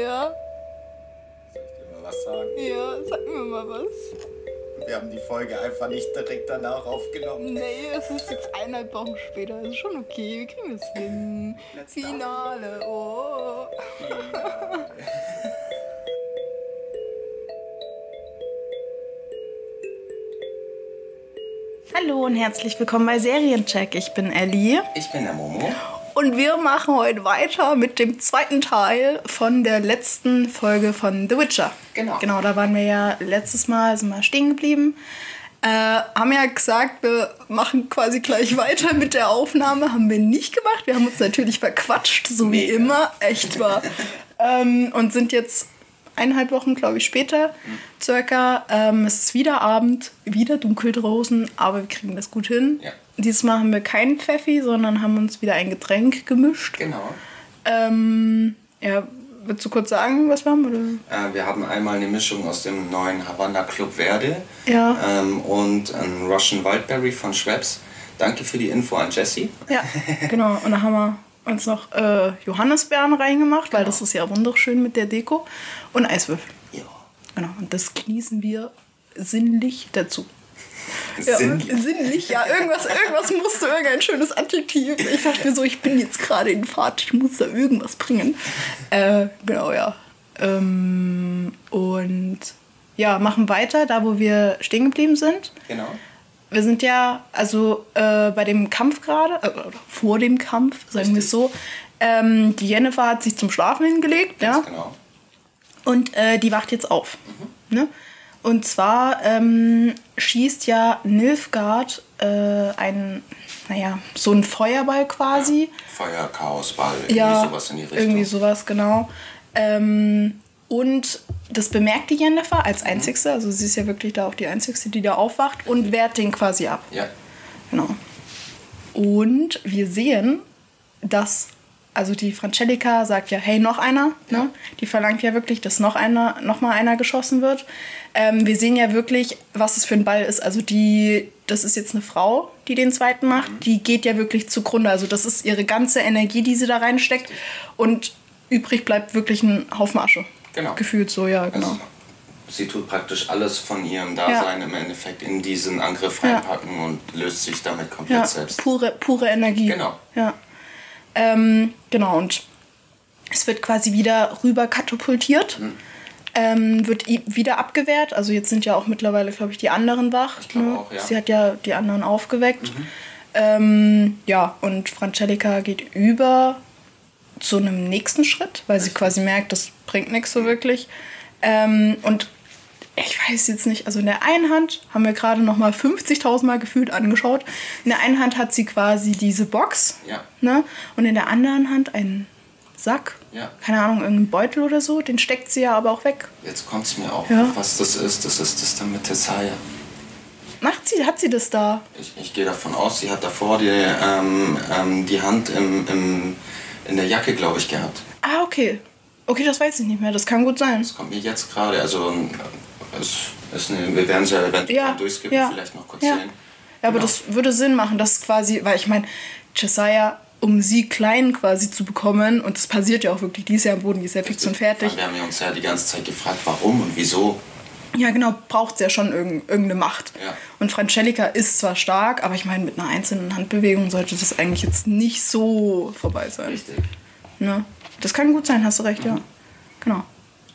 Ja, Soll ich dir mal was sagen? ja, sag mir mal was. Wir haben die Folge einfach nicht direkt danach aufgenommen. Nee, es ist jetzt eineinhalb Wochen später. Das ist schon okay, wir kriegen es hin. Let's Finale, oh. Hallo und herzlich willkommen bei Seriencheck. Ich bin Ellie Ich bin der Momo. Und wir machen heute weiter mit dem zweiten Teil von der letzten Folge von The Witcher. Genau. Genau, da waren wir ja letztes Mal, sind wir stehen geblieben. Äh, haben ja gesagt, wir machen quasi gleich weiter mit der Aufnahme. Haben wir nicht gemacht. Wir haben uns natürlich verquatscht, so wie Mega. immer. Echt wahr. ähm, und sind jetzt eineinhalb Wochen, glaube ich, später circa. Ähm, es ist wieder Abend, wieder dunkel draußen, aber wir kriegen das gut hin. Ja. Dieses Mal haben wir keinen Pfeffi, sondern haben uns wieder ein Getränk gemischt. Genau. Ähm, ja, willst du kurz sagen, was wir haben? Oder? Äh, wir haben einmal eine Mischung aus dem neuen Havanna Club Verde Ja. ähm, und ein Russian Wildberry von Schweppes. Danke für die Info an Jessie. Ja, genau. Und da haben wir uns noch äh, Johannisbeeren reingemacht, weil das ist ja wunderschön mit der Deko. Und Eiswürfel. Ja. Genau. Und das genießen wir sinnlich dazu. Ja, Sinnlich. sinnlich, ja. Irgendwas, irgendwas musste, irgendein schönes Adjektiv. Ich dachte mir so, ich bin jetzt gerade in Fahrt, ich muss da irgendwas bringen. Äh, genau, ja. Ähm, und ja, machen weiter, da wo wir stehen geblieben sind. Genau. Wir sind ja, also äh, bei dem Kampf gerade, äh, oder vor dem Kampf, sagen wir es so. Ähm, die Jennifer hat sich zum Schlafen hingelegt, ja. Ganz genau. Und äh, die wacht jetzt auf. Ne? Und zwar ähm, schießt ja Nilfgaard äh, einen, naja, so einen Feuerball quasi. Feuer, Chaos, Ball, Ja, irgendwie sowas in die Richtung. irgendwie sowas, genau. Ähm, und das bemerkt die Jennifer als Einzigste, also sie ist ja wirklich da auch die Einzigste, die da aufwacht und wehrt den quasi ab. Ja. Genau. Und wir sehen, dass, also die Francesca sagt ja, hey, noch einer. Ne? Die verlangt ja wirklich, dass noch einer, noch mal einer geschossen wird. Ähm, wir sehen ja wirklich, was es für ein Ball ist. Also die, das ist jetzt eine Frau, die den zweiten macht. Mhm. Die geht ja wirklich zugrunde. Also das ist ihre ganze Energie, die sie da reinsteckt. Und übrig bleibt wirklich ein Haufen Asche. Genau. Gefühlt so, ja, genau. Also, sie tut praktisch alles von ihrem Dasein im Endeffekt in diesen Angriff Ja. reinpacken und löst sich damit komplett Ja, selbst. pure, pure Energie. Genau. Ja. Ähm, genau, und es wird quasi wieder rüber katapultiert. Hm. Ähm, wird wieder abgewehrt. Also jetzt sind ja auch mittlerweile, glaube ich, die anderen wach. Ich glaube auch, ja. Mhm. Sie hat ja die anderen aufgeweckt. Ähm, ja, und Francesca geht über zu einem nächsten Schritt, weil sie quasi merkt, das bringt nichts so wirklich. Ähm, und ich weiß jetzt nicht, also in der einen Hand haben wir gerade noch mal 50.000 Mal gefühlt angeschaut. In der einen Hand hat sie quasi diese Box Ja. ne? und in der anderen Hand einen Sack. Ja. Keine Ahnung, irgendeinen Beutel oder so. Den steckt sie ja aber auch weg. Jetzt kommt es mir auch, Ja. was das ist. Das ist das dann mit Tessaya. Macht sie, hat sie das da? Ich, ich gehe davon aus, sie hat davor die, ähm, ähm, die Hand im, im, in der Jacke, glaube ich, gehabt. Ah, okay. Okay, das weiß ich nicht mehr. Das kann gut sein. Das kommt mir jetzt gerade. Also, ähm, es ist eine, wir werden es ja eventuell Ja, durchskippen, ja. vielleicht noch kurz Ja. sehen. Ja, aber Genau. das würde Sinn machen, dass quasi, weil ich meine, Jesiah, um sie klein quasi zu bekommen, und das passiert ja auch wirklich, die ist ja am Boden, die ist ja fix und fertig. Wir haben ja uns ja die ganze Zeit gefragt, warum und wieso. Ja, genau, braucht ja schon irgend, irgendeine Macht. Ja. Und Francesca ist zwar stark, aber ich meine, mit einer einzelnen Handbewegung sollte das eigentlich jetzt nicht so vorbei sein. Richtig. Ne? Das kann gut sein, hast du recht, ja. Genau.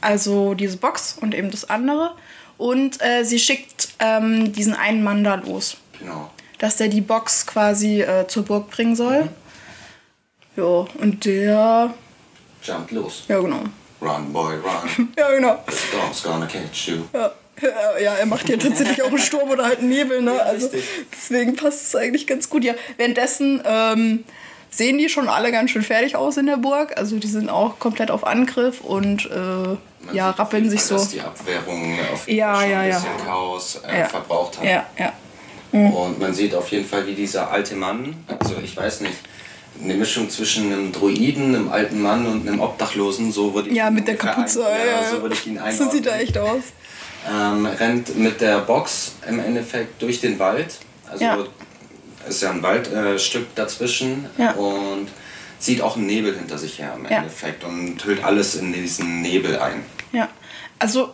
Also diese Box und eben das andere. Und äh, sie schickt ähm, diesen einen Mann da los, Genau. dass der die Box quasi äh, zur Burg bringen soll. Ja, und der. Jump los. Ja, genau. Run, boy, run. Ja, genau. The storm's gonna catch you. Ja. Ja, er macht ja tatsächlich auch einen Sturm oder halt einen Nebel, ne? Ja, also deswegen passt es eigentlich ganz gut. Ja, währenddessen ähm, sehen die schon alle ganz schön fertig aus in der Burg. Also die sind auch komplett auf Angriff und äh, ja, rappeln sich Fall, so. Dass die Abwehrung auf jeden Ja, Fall schon ja, ein bisschen Chaos äh, verbraucht hat. Ja, ja. Und man sieht auf jeden Fall, wie dieser alte Mann, also ich weiß nicht, eine Mischung zwischen einem Druiden, einem alten Mann und einem Obdachlosen, so würde ich Ja, ihn mit der Kapuze. ein, ja, so würde ich ihn einordnen. So sieht er echt aus. ähm, rennt mit der Box im Endeffekt durch den Wald. Also Ja. ist ja ein Waldstück äh, dazwischen Ja. und zieht auch einen Nebel hinter sich her im. Endeffekt und hüllt alles in diesen Nebel ein. Ja, also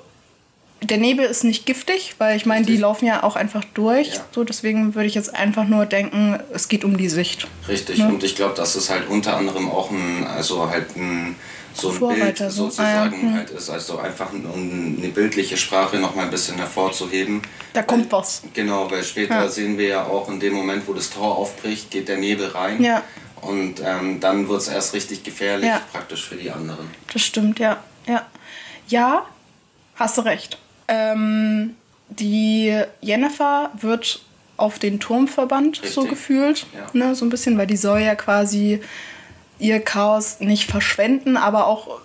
der Nebel ist nicht giftig, weil ich meine, die laufen ja auch einfach durch. Ja. So, deswegen würde ich jetzt einfach nur denken, es geht um die Sicht. Richtig, Ja. und ich glaube, dass es halt unter anderem auch ein, also halt ein, so ein Vorreiter Bild so. sozusagen Ah, ja. Hm. halt ist, also einfach um eine bildliche Sprache nochmal ein bisschen hervorzuheben. Da kommt was. Genau, weil später Ja. sehen wir ja auch in dem Moment, wo das Tor aufbricht, geht der Nebel rein. Ja. Und ähm, dann wird es erst richtig gefährlich, praktisch für die anderen. Das stimmt, ja. Ja, ja hast du recht. Ähm, die Jennifer wird auf den Turm verbannt, so Richtig. gefühlt. Ja. Ne, so ein bisschen, weil die soll ja quasi ihr Chaos nicht verschwenden, aber auch.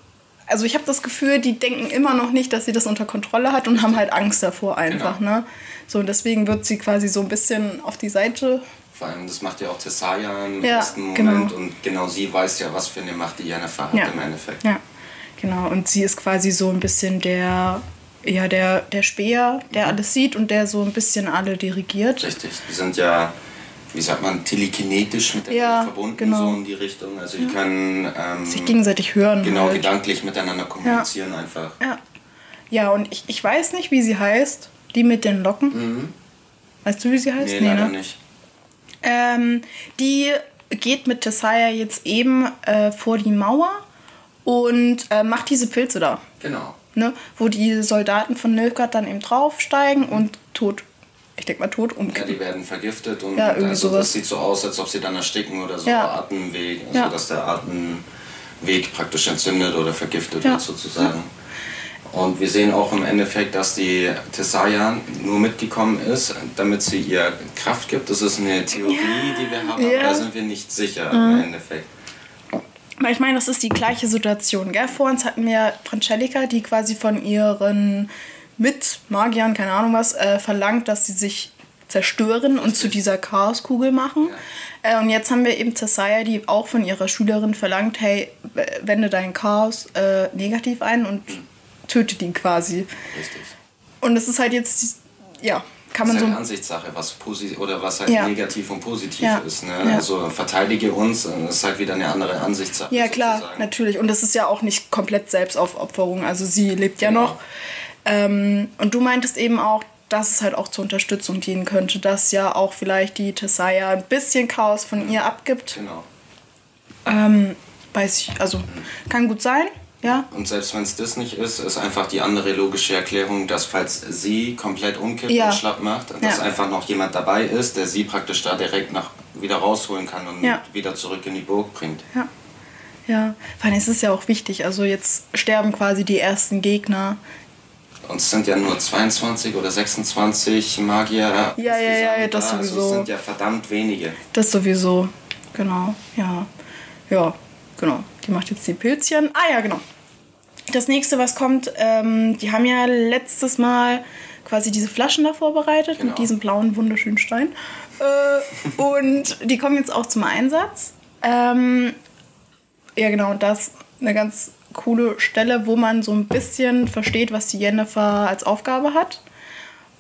Also ich habe das Gefühl, die denken immer noch nicht, dass sie das unter Kontrolle hat und haben halt Angst davor einfach. Genau. Ne? So, und deswegen wird sie quasi so ein bisschen auf die Seite. Vor allem, das macht ja auch Tessaya im Ja, ersten Moment. genau. Und genau sie weiß ja, was für eine Macht die Jennifer hat Ja. im Endeffekt. Ja, genau. Und sie ist quasi so ein bisschen der, ja, der, der Speer, der Mhm. alles sieht und der so ein bisschen alle dirigiert. Richtig. Die sind ja, wie sagt man, telekinetisch miteinander Ja, verbunden, genau. so in die Richtung. Also die können ähm, Sich gegenseitig hören. genau halt. gedanklich miteinander kommunizieren einfach. Ja. Ja, und ich, ich weiß nicht, wie sie heißt. Die mit den Locken. Weißt du, wie sie heißt? Mhm. Nee, leider ne? nicht. Ähm, die geht mit Tessaya jetzt eben äh, vor die Mauer und äh, macht diese Pilze da. Genau. Ne? Wo die Soldaten von Nilfgaard dann eben draufsteigen und tot, ich denke mal tot Ja, umkippen. die werden vergiftet und Ja, irgendwie also sowas. das sieht so aus, als ob sie dann ersticken oder so Ja. Atemweg, also Ja. dass der Atemweg praktisch entzündet oder vergiftet Ja. wird sozusagen. Und wir sehen auch im Endeffekt, dass die Tessaya nur mitgekommen ist, damit sie ihr Kraft gibt. Das ist eine Theorie, die wir haben, Ja. Mhm. aber da sind wir nicht sicher im Endeffekt. Weil ich meine, das ist die gleiche Situation. Gell? Vor uns hatten wir Francesca, die quasi von ihren Mitmagiern, keine Ahnung was, äh, verlangt, dass sie sich zerstören und zu dieser Chaoskugel machen. Äh, und jetzt haben wir eben Tessaya, die auch von ihrer Schülerin verlangt, hey, wende dein Chaos äh, negativ ein und tötet ihn quasi. Richtig. Und es ist halt jetzt, ja, kann Das man ist so... halt Ansichtssache, was positiv oder was halt Ja. negativ und positiv Ja. ist. Ne? Ja. Also verteidige uns, und das ist halt wieder eine andere Ansichtssache. Ja, klar, sozusagen. natürlich. Und das ist ja auch nicht komplett Selbstaufopferung. Also sie lebt ja Genau. noch. Ähm, und du meintest eben auch, dass es halt auch zur Unterstützung dienen könnte, dass ja auch vielleicht die Tessaya ein bisschen Chaos von ihr abgibt. Genau. Ähm, weiß ich, also kann gut sein, ja. Und selbst wenn es das nicht ist, ist einfach die andere logische Erklärung, dass falls sie komplett umkippt Ja. und schlapp macht, dass Ja. einfach noch jemand dabei ist, der sie praktisch da direkt nach, wieder rausholen kann und Ja. wieder zurück in die Burg bringt. Ja. Ja, vor allem ist es ja auch wichtig. Also jetzt sterben quasi die ersten Gegner. Und es sind ja nur 22 oder 26 Magier. Ja, ja, ja, ja, das da. Also sowieso. es sind ja verdammt wenige. Das sowieso. Genau, ja. Ja, genau. Die macht jetzt die Pilzchen. Ah ja, genau. Das nächste, was kommt, ähm, die haben ja letztes Mal quasi diese Flaschen da vorbereitet Genau. mit diesem blauen, wunderschönen Stein. Äh, und die kommen jetzt auch zum Einsatz. Ähm, ja, genau, und das ist eine ganz coole Stelle, wo man so ein bisschen versteht, was die Jennifer als Aufgabe hat.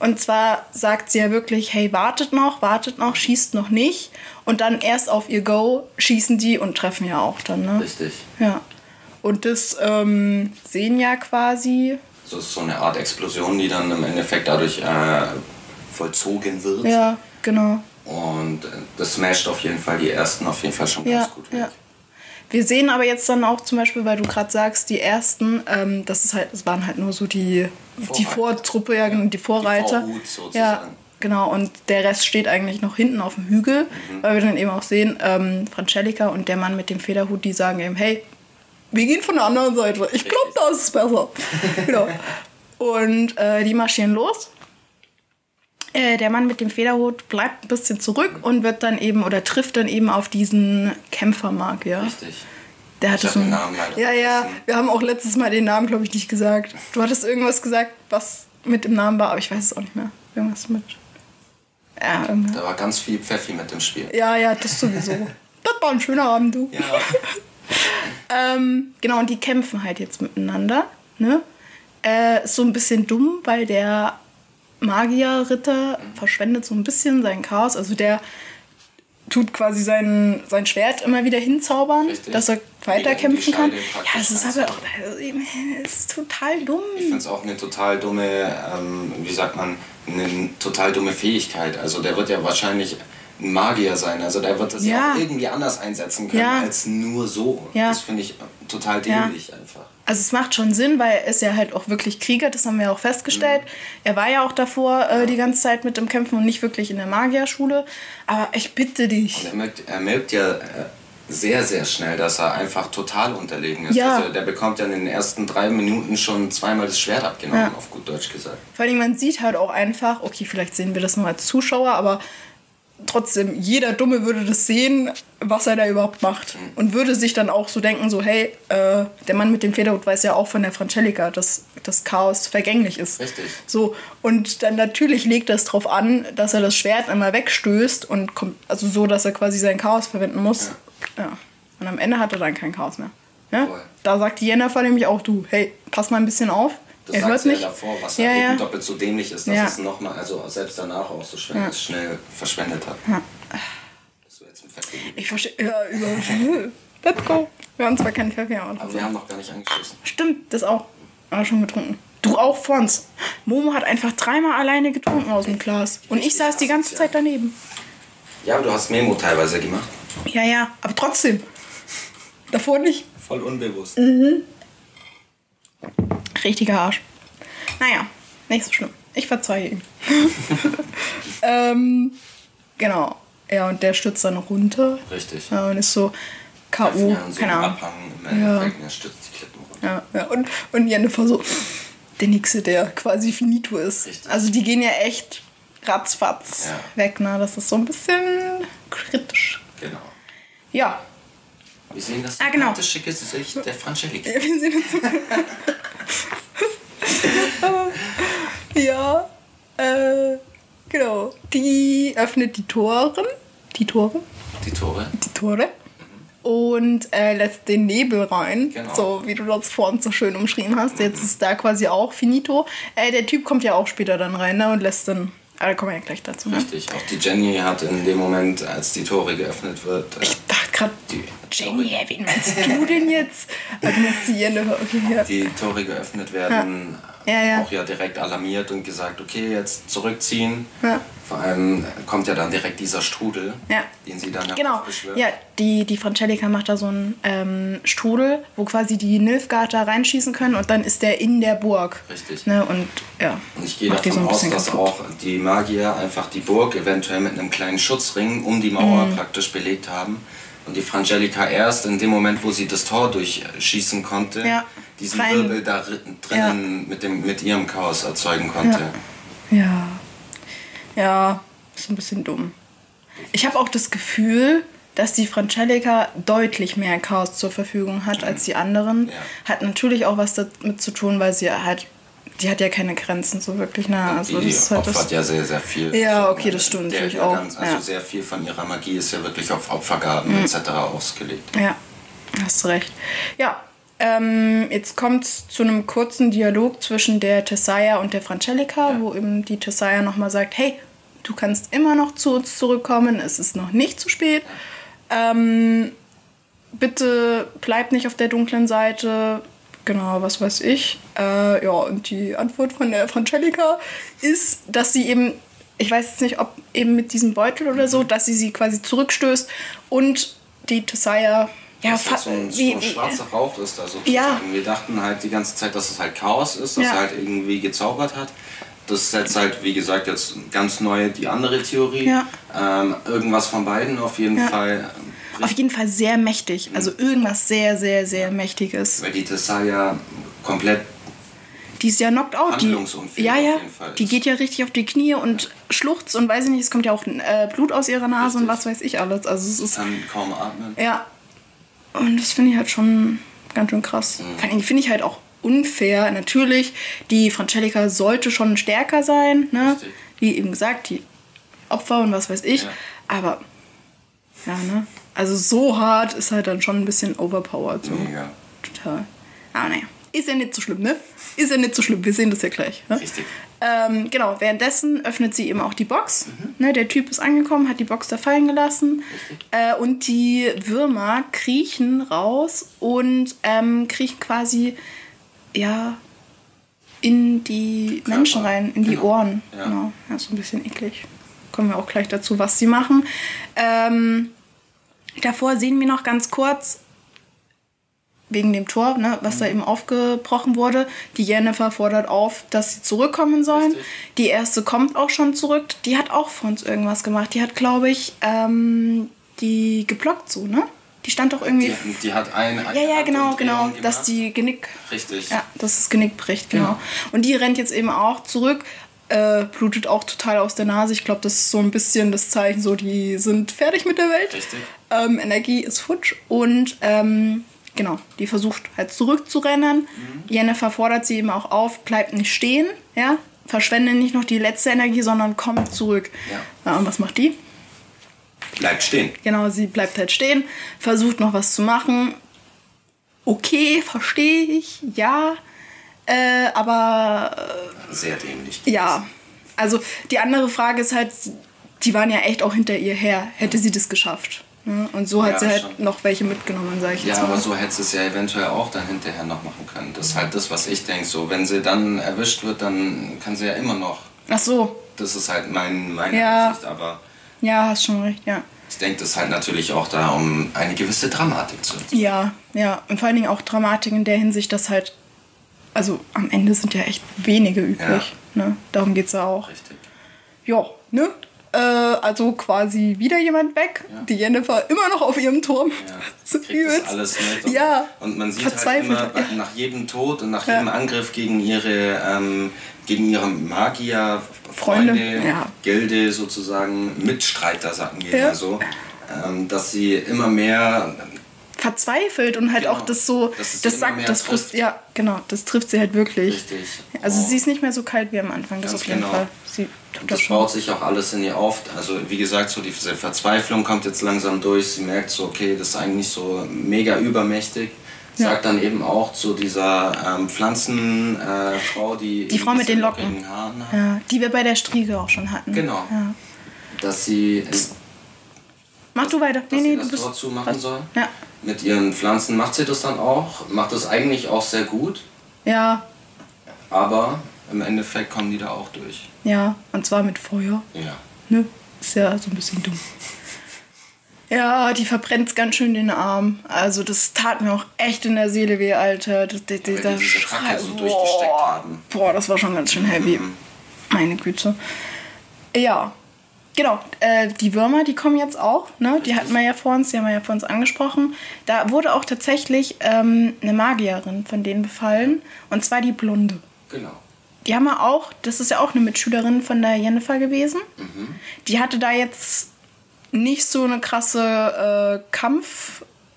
Und zwar sagt sie ja wirklich, hey, wartet noch, wartet noch, schießt noch nicht. Und dann erst auf ihr Go schießen die und treffen ja auch dann, ne? Richtig. Ja. Und das ähm, sehen ja quasi. So ist so eine Art Explosion, die dann im Endeffekt dadurch äh, vollzogen wird. Ja, genau. Und äh, das smasht auf jeden Fall die ersten auf jeden Fall schon Ja, ganz gut weg. ja. Wir sehen aber jetzt dann auch zum Beispiel, weil du gerade sagst, die ersten, ähm, das ist halt, es waren halt nur so die, die. Vortruppe, ja, genau, die Vorreiter. Vorhut sozusagen. Ja, genau. Und der Rest steht eigentlich noch hinten auf dem Hügel, Mhm. weil wir dann eben auch sehen, ähm, Francesca und der Mann mit dem Federhut, die sagen eben, hey, wir gehen von der anderen Seite. Ich glaube, da ist es besser. genau. Und äh, die marschieren los. Äh, der Mann mit dem Federhut bleibt ein bisschen zurück und wird dann eben oder trifft dann eben auf diesen Kämpfermagier. Richtig. Der hatte so einen Namen leider Ja, ja, wir haben auch letztes Mal den Namen, glaube ich, nicht gesagt. Du hattest irgendwas gesagt, was mit dem Namen war, aber ich weiß es auch nicht mehr. Irgendwas mit. Ja, irgendwas. Da war ganz viel Pfeffi mit dem Spiel. ja, ja, das sowieso. das war ein schöner Abend, du. Ja. Ähm, genau, und die kämpfen halt jetzt miteinander. Ne? Äh, ist so ein bisschen dumm, weil der Magierritter verschwendet so ein bisschen sein Chaos. Also der, tut quasi sein, sein Schwert immer wieder hinzaubern, Richtig. dass er weiterkämpfen kann. Ja, das ist aber auch also, es ist total dumm. Ich finde es auch eine total dumme, ähm, wie sagt man, eine total dumme Fähigkeit. Also der wird ja wahrscheinlich ein Magier sein. Also der wird das ja, Ja. auch irgendwie anders einsetzen können Ja. als nur so. Ja. Das finde ich total dämlich einfach. Also es macht schon Sinn, weil er ist ja halt auch wirklich Krieger, das haben wir ja auch festgestellt. Er war ja auch davor äh, die ganze Zeit mit dem Kämpfen und nicht wirklich in der Magierschule. Aber ich bitte dich. Er merkt, er merkt ja äh, sehr, sehr schnell, dass er einfach total unterlegen ist. Ja. Also der bekommt ja in den ersten drei Minuten schon zweimal das Schwert abgenommen, Ja. auf gut Deutsch gesagt. Vor allem, man sieht halt auch einfach, okay, vielleicht sehen wir das nur als Zuschauer, aber trotzdem, jeder Dumme würde das sehen, was er da überhaupt macht. Und würde sich dann auch so denken, so, hey, äh, der Mann mit dem Federhut weiß ja auch von der Francelica, dass das Chaos vergänglich ist. Richtig. So, und dann natürlich legt das drauf an, dass er das Schwert einmal wegstößt und kommt, also so, dass er quasi sein Chaos verwenden muss. Ja. Und am Ende hat er dann kein Chaos mehr. Ja? Voll. Da sagt die Jennifer nämlich auch, du, hey, pass mal ein bisschen auf. Das er sagt sie nicht. ja davor, was ja, halt ja. eben doppelt so dämlich ist, dass Ja. es nochmal, also selbst danach auch so schnell, Ja. schnell verschwendet hat. Ja. Das wäre jetzt ein Fett gewesen. Ich verstehe. Ja, über. Let's go. Wir haben zwar keinen Kaffee, aber. Aber wir haben noch gar nicht angeschissen. Stimmt, das auch. Aber schon getrunken. Du auch, Fons. Momo hat einfach dreimal alleine getrunken aus dem Glas. Und ich saß die ganze. Zeit daneben. Ja, aber du hast Memo teilweise gemacht. Ja, ja, aber trotzdem. Davor nicht. Voll unbewusst. Mhm. Richtiger Arsch. Naja, nicht so schlimm. Ich verzeihe ihm. ähm, genau. Ja, und der stürzt dann runter. Richtig. Ja, und ist so K.O. Ja, so Keine ein Ahnung. Ja. Die Klippen runter. Ja, ja. Und, und Jennifer so, der Nächste, der quasi finito ist. Richtig. Also die gehen ja echt ratzfatz Ja. weg, ne? Das ist so ein bisschen kritisch. Genau. Ja. Wir sehen das Ah, genau. sympathische Gesicht der Francellica. Wir sehen uns. ja, äh, genau. Die öffnet die Toren. Die Tore? Die Tore. Die Tore. Und äh, lässt den Nebel rein, Genau. so wie du das vorhin so schön umschrieben hast. Jetzt ist da quasi auch finito. Äh, der Typ kommt ja auch später dann rein ne, und lässt dann. Ah, da kommen wir ja gleich dazu. Ne? Richtig. Auch die Jenny hat in dem Moment, als die Tore geöffnet wird, äh, Ich dachte gerade, die, Jenny, wen meinst du denn jetzt? Okay, ja. die Tore geöffnet werden, Ja, ja. auch ja direkt alarmiert und gesagt, okay, jetzt zurückziehen. Vor allem kommt ja dann direkt dieser Strudel, den sie dann Genau, ja, die, die Francelica macht da so einen ähm, Strudel, wo quasi die Nilfgaarder reinschießen können und dann ist der in der Burg. Richtig. Ne, und ja. Und ich gehe davon so aus, dass kaputt. auch die Magier einfach die Burg eventuell mit einem kleinen Schutzring um die Mauer Mhm. praktisch belegt haben. Und die Frangelica erst in dem Moment, wo sie das Tor durchschießen konnte, Ja. diesen Rein- Wirbel da ri- drinnen mit, dem, mit ihrem Chaos erzeugen konnte. Ja. Ja, ist ein bisschen dumm. Ich habe auch das Gefühl, dass die Francelica deutlich mehr Chaos zur Verfügung hat als die anderen. Ja. Hat natürlich auch was damit zu tun, weil sie halt. Die hat ja keine Grenzen so wirklich. Ne? Also die das halt opfert das. ja sehr, sehr viel. Ja, von, okay, äh, das stimmt natürlich der auch, Ganz, also ja. Mhm. sehr viel von ihrer Magie ist ja wirklich auf Opfergaben etc. ausgelegt. Ja, hast recht. Ja, ähm, jetzt kommt es zu einem kurzen Dialog zwischen der Tessaya und der Francelica, wo eben die Tessaya nochmal sagt, hey, du kannst immer noch zu uns zurückkommen, es ist noch nicht zu spät. Ähm, bitte bleib nicht auf der dunklen Seite. Genau, was weiß ich. Äh, ja, und die Antwort von der Francelica ist, dass sie eben, ich weiß jetzt nicht, ob eben mit diesem Beutel oder so, dass sie sie quasi zurückstößt und die Tessaya, ja, dass fa- so ein, wie- so ein schwarzer Rauch ist sozusagen. Ja. Wir dachten halt die ganze Zeit, dass es halt Chaos ist, dass Ja. er halt irgendwie gezaubert hat. Das ist jetzt halt, wie gesagt, jetzt ganz neu die andere Theorie. Ja. Ähm, irgendwas von beiden auf jeden. Fall. Auf jeden Fall sehr mächtig. Also irgendwas sehr, sehr, sehr Mächtiges. Weil die Tessaya komplett Die ist ja knocked out. Die, ja, ja. Die geht ja richtig auf die Knie und schluchzt und weiß ich nicht, es kommt ja auch äh, Blut aus ihrer Nase und was Richtig. weiß ich alles. Also es ist kann kaum atmen. Ja. Und das finde ich halt schon ganz schön krass. Mhm. Vor allem finde ich halt auch unfair. Natürlich, die Francelica sollte schon stärker sein, ne? Richtig. Wie eben gesagt, die Opfer und was weiß ich. Ja. Aber, ja, ne? Also so hart ist halt dann schon ein bisschen overpowered. So. Mega. Total. Aber naja, ist ja nicht so schlimm, ne? Ist ja nicht so schlimm. Wir sehen das ja gleich. Ne? Richtig. Ähm, genau, währenddessen öffnet sie eben auch die Box. Ne, der Typ ist angekommen, hat die Box da fallen gelassen. Äh, und die Würmer kriechen raus und ähm, kriechen quasi, ja, in die Körper. Menschen rein, in die Genau. Ohren. Ja. Genau. Ja, so ein bisschen eklig. Kommen wir auch gleich dazu, was sie machen. Ähm, davor sehen wir noch ganz kurz, wegen dem Tor, ne, was Mhm. da eben aufgebrochen wurde. Die Jennifer fordert auf, dass sie zurückkommen sollen. Richtig. Die erste kommt auch schon zurück. Die hat auch vor uns irgendwas gemacht. Die hat, glaube ich, ähm, die geblockt so, ne? Die stand doch irgendwie. Die, die hat ein, eine ja, ja, genau, genau. gemacht. Dass die Genick. Richtig. Ja, dass das Genick bricht, genau. Genau. Und die rennt jetzt eben auch zurück. Äh, blutet auch total aus der Nase. Ich glaube, das ist so ein bisschen das Zeichen, so die sind fertig mit der Welt. Richtig. Ähm, Energie ist futsch und ähm, genau, die versucht halt zurückzurennen. Mhm. Jennifer fordert sie eben auch auf, bleibt nicht stehen, ja, verschwende nicht noch die letzte Energie, sondern kommt zurück. Ja. Ja, und was macht die? Bleibt stehen. Genau, sie bleibt halt stehen, versucht noch was zu machen. Okay, verstehe ich, ja. Äh, aber Sehr dämlich. äh, ja, also die andere Frage ist halt, die waren ja echt auch hinter ihr her. Hätte sie das geschafft? Ne? Und so hat Ja, sie halt schon. noch welche mitgenommen, sage ich Ja, jetzt mal. aber so hätte sie es ja eventuell auch dann hinterher noch machen können. Das ist halt das, was ich denke. So, wenn sie dann erwischt wird, dann kann sie ja immer noch. Ach so, Das ist halt mein, meine Ja. Ansicht. Aber ja, hast schon recht, ja. ich denke, das ist halt natürlich auch da, um eine gewisse Dramatik zu Ja, ja. Und vor allen Dingen auch Dramatik in der Hinsicht, dass halt, also am Ende sind ja echt wenige übrig. Ne? Darum geht es ja auch. Richtig. Ja, ne? Äh, also quasi wieder jemand weg. Ja. Die Jennifer immer noch auf ihrem Turm. Ja, kriegt alles mit. Und, Ja. und man sieht halt Verzweifelt, immer ja. nach jedem Tod und nach jedem Angriff gegen ihre, ähm, gegen ihre Magier, Freunde, Freunde. Gilde sozusagen, Mitstreiter, sagen wir Ja. mal so, ähm, dass sie immer mehr Verzweifelt und halt Genau. auch das so, das immer sagt, das trifft. ja, genau, das trifft sie halt wirklich. richtig. Also Oh. sie ist nicht mehr so kalt wie am Anfang, das Ganz auf jeden genau. Fall. Sie Und das das baut sich auch alles in ihr auf. Also wie gesagt, so diese Verzweiflung kommt jetzt langsam durch. Sie merkt so, okay, das ist eigentlich so mega übermächtig. Ja. Sagt dann eben auch zu dieser ähm, Pflanzenfrau, äh, die Die Frau mit den Locken. Haaren hat, Ja, die wir bei der Striege auch schon hatten. Genau. Ja. dass sie, Mach du weiter. Nee, nee, das du bist. Tor zumachen soll. Ja. Mit ihren Pflanzen macht sie das dann auch, macht das eigentlich auch sehr gut, Ja, aber im Endeffekt kommen die da auch durch. ja. Und zwar mit Feuer. Ja. Ne? Ist ja so ein bisschen dumm. Ja, die verbrennt ganz schön den Arm. Also das tat mir auch echt in der Seele weh, Alter. Das, das, weil dieser die diese so durchgesteckt Boah. haben. Boah, das war schon ganz schön heavy. Mhm. Meine Güte. Ja. Genau, äh, die Würmer, die kommen jetzt auch, ne? Die hatten wir ja vor uns, die haben wir ja vor uns angesprochen. Da wurde auch tatsächlich ähm, eine Magierin von denen befallen. Und zwar die Blonde. Genau. Die haben wir auch, das ist ja auch eine Mitschülerin von der Jennifer gewesen. Mhm. Die hatte da jetzt nicht so eine krasse äh,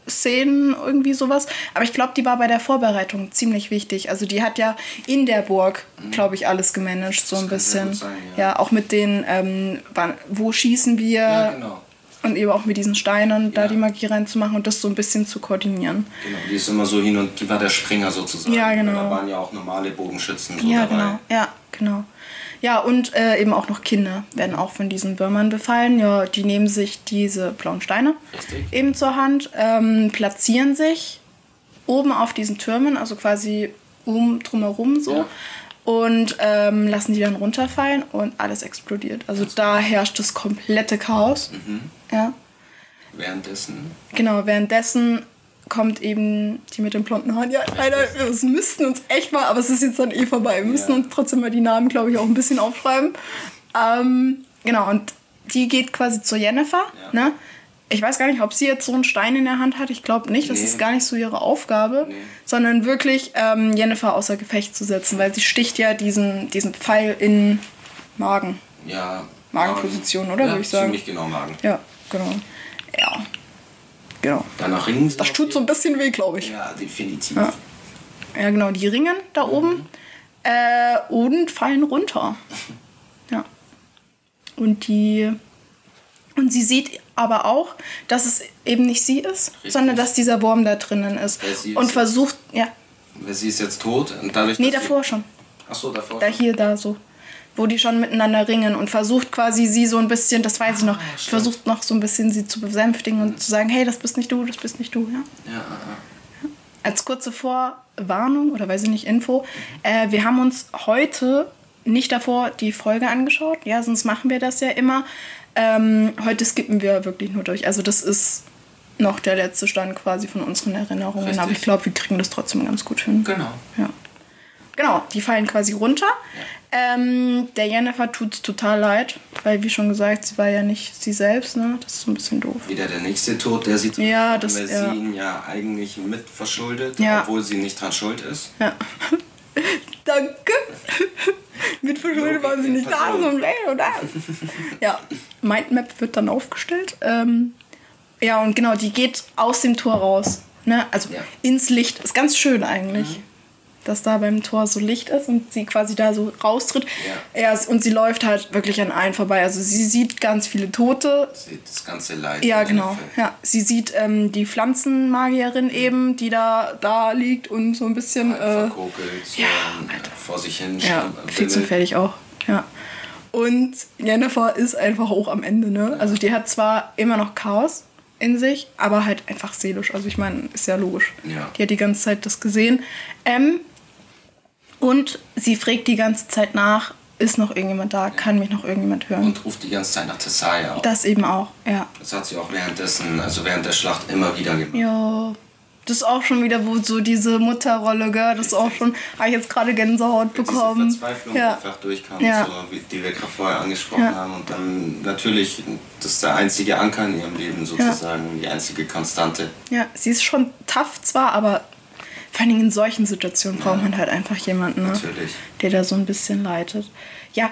Kampfszenen, irgendwie sowas. Aber ich glaube, die war bei der Vorbereitung ziemlich wichtig. Also die hat ja in der Burg, glaube ich, alles gemanagt, so Mhm. Ein bisschen. sein, ja. ja. auch mit den, ähm, wann, wo schießen wir Ja, genau. und eben auch mit diesen Steinen da Ja. die Magie reinzumachen und das so ein bisschen zu koordinieren. Genau, die ist immer so hin und die war der Springer sozusagen. Ja, genau. Da waren ja auch normale Bogenschützen so Ja, dabei. genau. Ja, genau. Ja, und äh, eben auch noch Kinder werden auch von diesen Würmern befallen. Ja, die nehmen sich diese blauen Steine Richtig. eben zur Hand, ähm, platzieren sich oben auf diesen Türmen, also quasi um drumherum so. Ja. Und ähm, lassen die dann runterfallen und alles explodiert. Also da herrscht das komplette Chaos. Mhm. Ja. Währenddessen. Genau, währenddessen kommt eben die mit den blonden Haaren. Ja, Alter, wir müssten uns echt mal, aber es ist jetzt dann eh vorbei. Wir müssen Ja. uns trotzdem mal die Namen, glaube ich, auch ein bisschen aufschreiben. Ähm, genau, und die geht quasi zur Jennifer. Ja. Ne? Ich weiß gar nicht, ob sie jetzt so einen Stein in der Hand hat. Ich glaube nicht. Das Nee. ist gar nicht so ihre Aufgabe, Nee. sondern wirklich ähm, Jennifer außer Gefecht zu setzen, weil sie sticht ja diesen, diesen Pfeil in Magen. Ja. Magenposition, Magen. oder, Ja, würde ich sagen? Ziemlich genau Magen. Ja, genau. Ja. Genau. Danach ringen sie. Das tut so ein bisschen weh, glaube ich. Ja, definitiv. Ja. Ja, genau, die ringen da oben äh, und fallen runter. Ja. Und die. Und sie sieht aber auch, dass es eben nicht sie ist, Richtig. sondern dass dieser Wurm da drinnen ist. Und versucht, ja. Sie ist jetzt tot und dadurch. Nee, davor schon. Ach so, davor. Da hier, da so. Wo die schon miteinander ringen und versucht quasi sie so ein bisschen, das weiß ich noch, Ah, stimmt. versucht noch so ein bisschen sie zu besänftigen und zu sagen, hey, das bist nicht du, das bist nicht du. Ja? Ja, ja, Als kurze Vorwarnung oder weiß ich nicht, Info, äh, wir haben uns heute nicht davor die Folge angeschaut, ja, sonst machen wir das ja immer. Ähm, heute skippen wir wirklich nur durch. Also das ist noch der letzte Stand quasi von unseren Erinnerungen, Richtig. aber ich glaube, wir kriegen das trotzdem ganz gut hin. genau. Ja. Genau, die fallen quasi runter. Ähm, der Jennifer tut es total leid, weil wie schon gesagt, sie war ja nicht sie selbst, ne? Das ist so ein bisschen doof. Wieder der nächste Tod, der sie trifft, Ja, das- weil ja. sie ihn ja eigentlich mit verschuldet, Ja. obwohl sie nicht dran schuld ist. Ja. Danke. Mit Verschulden Logik waren sie nicht da, Person. so ein oder? Ja, Mindmap wird dann aufgestellt. Ähm, ja, und genau, die geht aus dem Tor raus. Ne? Also Ja. ins Licht. Ist ganz schön eigentlich. Dass da beim Tor so Licht ist und sie quasi da so raustritt. Ja. Ja, und sie läuft halt wirklich an allen vorbei. Also sie sieht ganz viele Tote, Sie, das ganze Leid. ja, genau. Ja, sie sieht ähm, die Pflanzenmagierin eben, die da, da liegt und so ein bisschen. Äh, so ja, ähm, vor sich hin ja, und will. fertig auch. Ja. Und Jennifer ist einfach auch am Ende, ne? Also die hat zwar immer noch Chaos in sich, aber halt einfach seelisch. Also ich meine, ist ja logisch. Ja. Die hat die ganze Zeit das gesehen. Ähm, und sie fragt die ganze Zeit nach, ist noch irgendjemand da? Kann mich noch irgendjemand hören? Und ruft die ganze Zeit nach Tessaya. das eben auch, ja. Das hat sie auch währenddessen, also während der Schlacht immer wieder gemacht. Ja. Das ist auch schon wieder, wo so diese Mutterrolle, gell? Das ist auch schon, habe ich jetzt gerade Gänsehaut bekommen. Diese Verzweiflung ja. einfach durchkam, Ja. so, die wir gerade vorher angesprochen Ja. haben. Und dann natürlich, das ist der einzige Anker in ihrem Leben sozusagen, die einzige Konstante. ja, sie ist schon tough zwar, aber vor allen Dingen in solchen Situationen braucht man halt einfach jemanden, ne? Der da so ein bisschen leitet. Ja,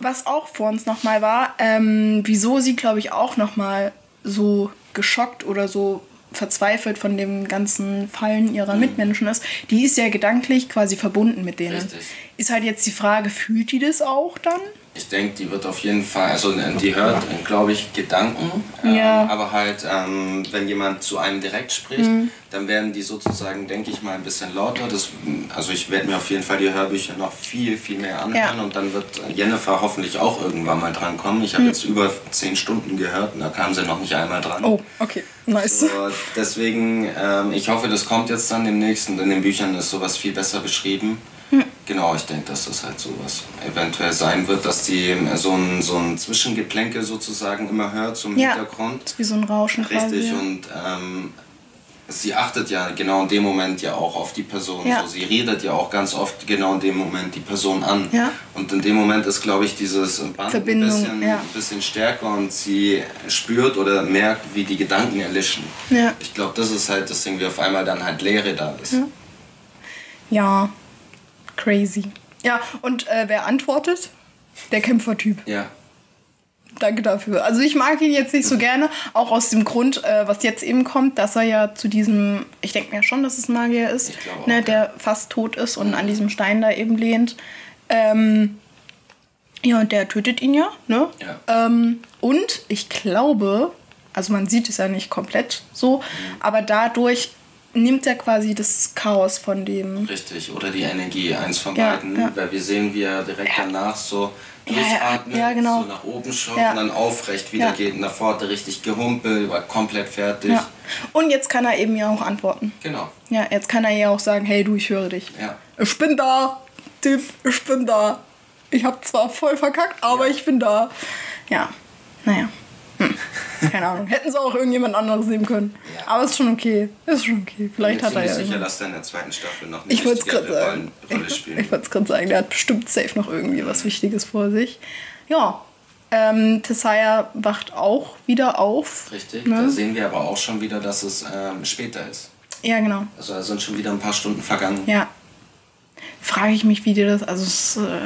was auch vor uns nochmal war, ähm, wieso sie, glaube ich, auch nochmal so geschockt oder so verzweifelt von dem ganzen Fallen ihrer Mhm. Mitmenschen ist, die ist ja gedanklich quasi verbunden mit denen. Richtig. Ist halt jetzt die Frage, fühlt die das auch dann? Ich denke, die wird auf jeden Fall, also äh, die hört, glaube ich, Gedanken. Ähm, Ja. Aber halt, ähm, wenn jemand zu einem direkt spricht, dann werden die sozusagen, denke ich mal, ein bisschen lauter. Das, also ich werde mir auf jeden Fall die Hörbücher noch viel, viel mehr anhören Ja. und dann wird Jennifer hoffentlich auch irgendwann mal dran kommen. Ich habe jetzt über zehn Stunden gehört und da kam sie noch nicht einmal dran. Oh, okay, nice. So, deswegen, ähm, ich hoffe, das kommt jetzt dann demnächst und in den Büchern ist sowas viel besser beschrieben. Genau, ich denke, dass das halt sowas eventuell sein wird, dass die so ein, so ein Zwischengeplänkel sozusagen immer hört zum Ja, Hintergrund. ist wie so ein Rauschen quasi. Richtig, ja. und ähm, sie achtet ja genau in dem Moment ja auch auf die Person. Ja. So, sie redet ja auch ganz oft genau in dem Moment die Person an. Ja. Und in dem Moment ist, glaube ich, dieses Band Verbindung, ein bisschen, ja. ein bisschen stärker und sie spürt oder merkt, wie die Gedanken erlischen. Ja. Ich glaube, das ist halt das Ding, wie auf einmal dann halt Leere da ist. Ja. Crazy. Ja, und äh, wer antwortet? Der Kämpfertyp. Ja. Danke dafür. Also ich mag ihn jetzt nicht so gerne, auch aus dem Grund, äh, was jetzt eben kommt, dass er ja zu diesem, ich denke mir schon, dass es ein Magier ist, glaube auch, ne, ja. der fast tot ist und an diesem Stein da eben lehnt. Ähm, ja, und der tötet ihn ja, ne? Ja. Ähm, und ich glaube, also man sieht es ja nicht komplett so, Mhm. aber dadurch nimmt er quasi das Chaos von dem. Richtig, oder die Energie, eins von Ja, beiden. ja. Weil wir sehen, wie er direkt danach so Ja, ja, durchatmet, ja, genau. so nach oben schaut Ja. und dann aufrecht wieder Ja. geht. Und davor hat er richtig gehumpelt, war komplett fertig. Ja. Und jetzt kann er eben ja auch antworten. Genau. Ja, jetzt kann er ja auch sagen, hey du, ich höre dich. Ja. Ich bin da, Typ, ich bin da. Ich habe zwar voll verkackt, aber Ja. ich bin da. Ja, naja. Hm. Keine Ahnung. Hätten sie auch irgendjemand anderes nehmen können. Ja. Aber ist schon okay. Ist schon okay. Vielleicht ich hat bin er mir ja. sicher, irgendwie- dass er in der zweiten Staffel noch eine Ich wollte es gerade wichtigere sagen. Rollen- Rolle Ich, spielt. ich wollte es gerade sagen. Der hat bestimmt safe noch irgendwie was Wichtiges vor sich. Ja. Ähm, Tessaya wacht auch wieder auf. Richtig, Ne? da sehen wir aber auch schon wieder, dass es ähm, später ist. Ja, genau. Also da sind schon wieder ein paar Stunden vergangen. Ja. Frage ich mich, wie dir das. Also, es, äh,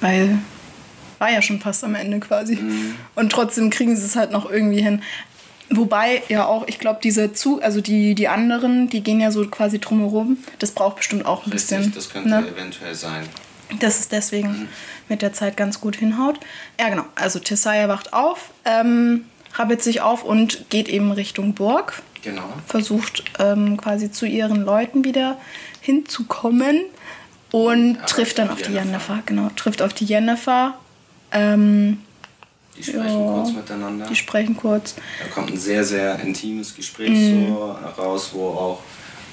weil. War ja schon fast am Ende quasi. Mhm. Und trotzdem kriegen sie es halt noch irgendwie hin. Wobei ja auch, ich glaube, diese Zug, also die, die anderen, die gehen ja so quasi drumherum. Das braucht bestimmt auch ein Richtig, bisschen. das könnte ne? eventuell sein. dass es deswegen mit der Zeit ganz gut hinhaut. Ja, genau. Also Tessaya wacht auf, ähm, rabbelt sich auf und geht eben Richtung Burg. Genau. Versucht ähm, quasi zu ihren Leuten wieder hinzukommen. Und trifft dann auf die Jennifer, genau. Trifft auf die Jennifer. Ähm, die sprechen ja, kurz miteinander. Die sprechen kurz. Da kommt ein sehr, sehr intimes Gespräch mm. so raus, wo auch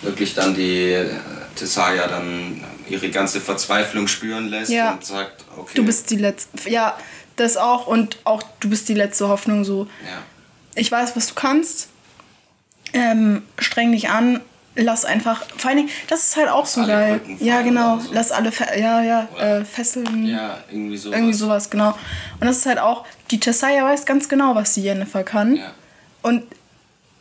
wirklich dann die äh, Tessaya dann ihre ganze Verzweiflung spüren lässt ja. und sagt, okay. Du bist die letzte. Ja, das auch und auch du bist die letzte Hoffnung so. Ja. Ich weiß, was du kannst. Ähm, streng dich an, lass einfach, vor allen Dingen, das ist halt auch so geil. Ja, genau, so. lass alle, ja, ja, äh, fesseln. Ja, irgendwie sowas. Irgendwie sowas, genau. Und das ist halt auch, die Tessaya weiß ganz genau, was die Jennifer kann. Ja. Und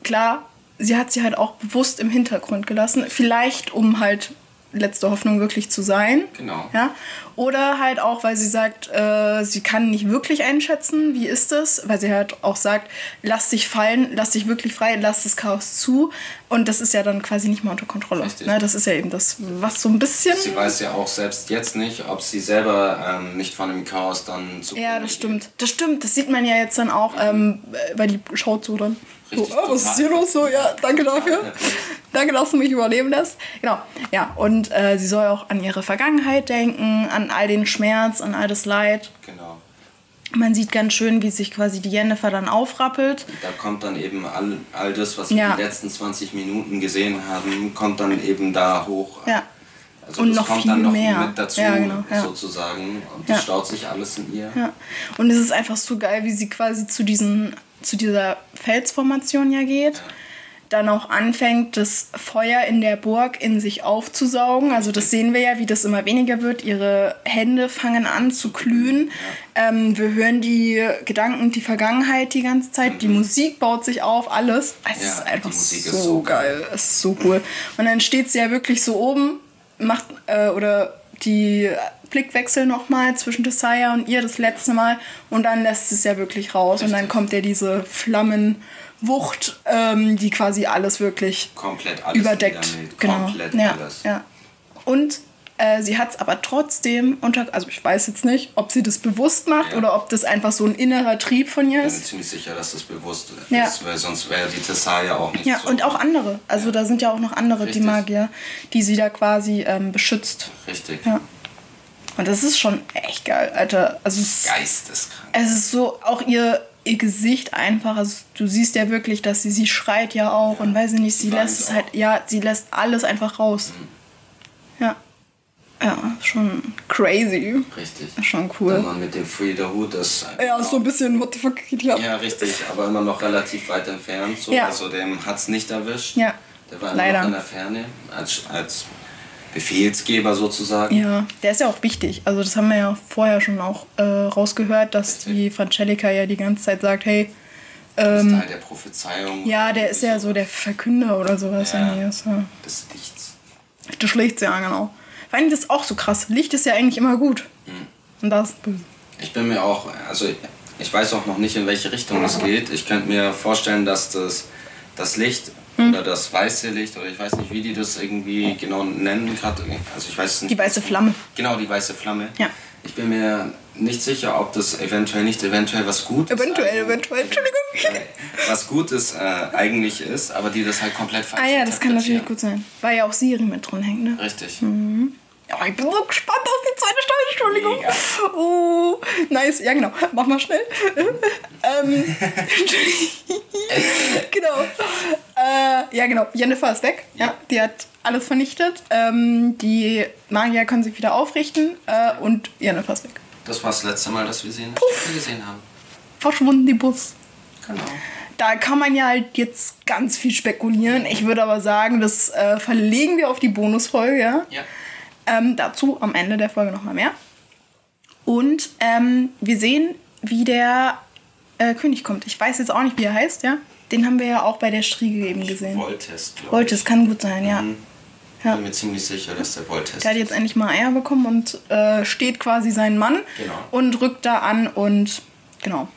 klar, sie hat sie halt auch bewusst im Hintergrund gelassen. Vielleicht, um halt letzte Hoffnung wirklich zu sein. Genau. Ja? Oder halt auch, weil sie sagt, äh, sie kann nicht wirklich einschätzen, wie ist es, weil sie halt auch sagt, lass dich fallen, lass dich wirklich frei, lass das Chaos zu. Und das ist ja dann quasi nicht mal unter Kontrolle. Ne? Das ist ja eben das, was so ein bisschen. Sie weiß ja auch selbst jetzt nicht, ob sie selber ähm, nicht von dem Chaos dann zu. Ja, das stimmt. Das stimmt. Das sieht man ja jetzt dann auch, ähm, weil die schaut so dann. So, oh, was ist hier los? So, ja, danke dafür. danke, dass du mich überleben lässt. Genau, ja. Und äh, sie soll auch an ihre Vergangenheit denken, an all den Schmerz, an all das Leid. Genau. Man sieht ganz schön, wie sich quasi die Jennifer dann aufrappelt. Da kommt dann eben all, all das, was wir ja. die letzten 20 Minuten gesehen haben, kommt dann eben da hoch. Ja. Also und noch kommt viel dann noch mehr. mit dazu, ja, genau, ja. sozusagen. Und das ja. staut sich alles in ihr. Ja. Und es ist einfach so geil, wie sie quasi zu diesen zu dieser Felsformation ja geht. Dann auch anfängt, das Feuer in der Burg in sich aufzusaugen. Also das sehen wir ja, wie das immer weniger wird. Ihre Hände fangen an zu glühen. Ähm, wir hören die Gedanken, die Vergangenheit die ganze Zeit. Die Musik baut sich auf, alles. Es ja, ist einfach so, ist so geil. Es ist so cool. Und dann steht sie ja wirklich so oben, macht äh, oder die Blickwechsel nochmal zwischen Desire und ihr das letzte Mal und dann lässt es ja wirklich raus Richtig. und dann kommt ja diese Flammenwucht, ähm, die quasi alles wirklich komplett alles überdeckt. Genau. Komplett ja, alles. Ja. Und äh, sie hat es aber trotzdem unter, also ich weiß jetzt nicht, ob sie das bewusst macht ja. oder ob das einfach so ein innerer Trieb von ihr ist. Ich bin mir ziemlich sicher, dass das bewusst ja. ist, weil sonst wäre die Tessaya auch nicht Ja, so und auch andere. Also ja. da sind ja auch noch andere, Richtig. die Magier, die sie da quasi ähm, beschützt. Richtig. Ja. Und das ist schon echt geil, Alter. Also es, Geisteskrank. Es ist so, auch ihr, ihr Gesicht einfach, also du siehst ja wirklich, dass sie, sie schreit ja auch ja. und weiß ich nicht, sie lässt es halt, ja, sie lässt alles einfach raus. Mhm. Ja. Ja, schon crazy. Richtig. Schon cool. Dann man mit dem Free the Hood, das. Ja, so ein bisschen, what the fuck geht ja. Richtig, aber immer noch relativ weit entfernt. So. Ja. Also dem hat es nicht erwischt. Ja. Der war immer Leider. noch in der Ferne als, als Befehlsgeber sozusagen. Ja, der ist ja auch wichtig. Also das haben wir ja vorher schon auch äh, rausgehört, dass Richtig. die Francelica ja die ganze Zeit sagt, hey, ähm, Teil der Prophezeiung. Ja, der ist ja so der Verkünder oder sowas. Ja, ist, ja. Des Lichts. Des Lichts, ja, genau. Vor allem das ist auch so krass. Licht ist ja eigentlich immer gut. Mhm. Und das ist böse. Ich bin mir auch, also ich weiß auch noch nicht, in welche Richtung es geht. Ich könnte mir vorstellen, dass das, das Licht hm. oder das weiße Licht oder ich weiß nicht, wie die das irgendwie genau nennen gerade. Also ich weiß nicht. Die weiße Flamme. Genau, die weiße Flamme. Ja. Ich bin mir nicht sicher, ob das eventuell nicht eventuell was Gutes Eventuell, eventuell, Entschuldigung. Was Gutes äh, eigentlich ist, aber die das halt komplett falsch Ah ja, das kann natürlich gut sein. Weil ja auch Siri mit drin hängt, ne? Richtig. Mhm. Ja, ich bin so gespannt auf die zweite Staffel, Entschuldigung. Mega. Oh, nice. Ja, genau. Mach mal schnell. ähm, genau. Äh, ja, genau. Jennifer ist weg. Ja, die hat alles vernichtet. Ähm, die Magier können sich wieder aufrichten äh, und Jennifer ist weg. Das war das letzte Mal, dass wir sie in der Staffel gesehen haben. Verschwunden die Bus. Genau. Da kann man ja halt jetzt ganz viel spekulieren. Ich würde aber sagen, das äh, verlegen wir auf die Bonusfolge, ja? Ja. Ähm, dazu am Ende der Folge nochmal mehr. Und ähm, wir sehen, wie der äh, König kommt. Ich weiß jetzt auch nicht, wie er heißt, ja. Den haben wir ja auch bei der Striege eben gesehen. Voltest, glaube ich. Voltest kann gut sein, ja. Mhm. Ja. bin mir ziemlich sicher, dass der Voltest Der hat jetzt endlich mal Eier bekommen und äh, steht quasi sein Mann genau. und rückt da an und genau.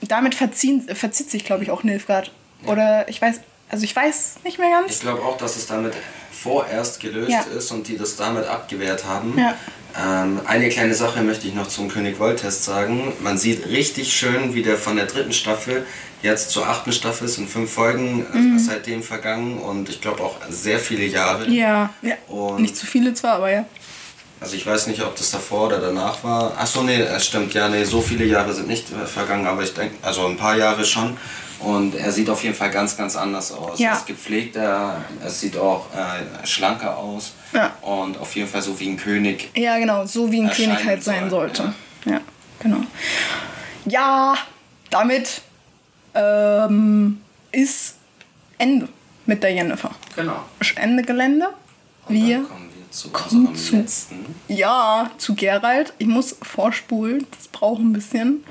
Damit verziehen, verzieht sich, glaube ich, auch Nilfgaard. Ja. Oder ich weiß, also ich weiß nicht mehr ganz. Ich glaube auch, dass es damit vorerst gelöst ja. ist und die das damit abgewehrt haben. Ja. Ähm, eine kleine Sache möchte ich noch zum König Voltest sagen. Man sieht richtig schön, wie der von der dritten Staffel jetzt zur achten Staffel ist in fünf Folgen äh, mhm. seitdem vergangen und ich glaube auch sehr viele Jahre. Ja, ja. Und nicht zu viele zwar, aber ja. also ich weiß nicht, ob das davor oder danach war. Achso, nee, es stimmt, ja, nee, so viele Jahre sind nicht äh, vergangen, aber ich denke, also ein paar Jahre schon. Und er sieht auf jeden Fall ganz, ganz anders aus. Ja. Er ist gepflegter, es sieht auch äh, schlanker aus. Ja. Und auf jeden Fall so wie ein König. Ja, genau, so wie ein König halt sein soll, sollte. Ja, genau. Ja, damit ähm, ist Ende mit der Jennifer. Genau. Ist Ende Gelände. Kommen wir zu unserem zu- letzten. Ja, zu Gerald. Ich muss vorspulen, das braucht ein bisschen.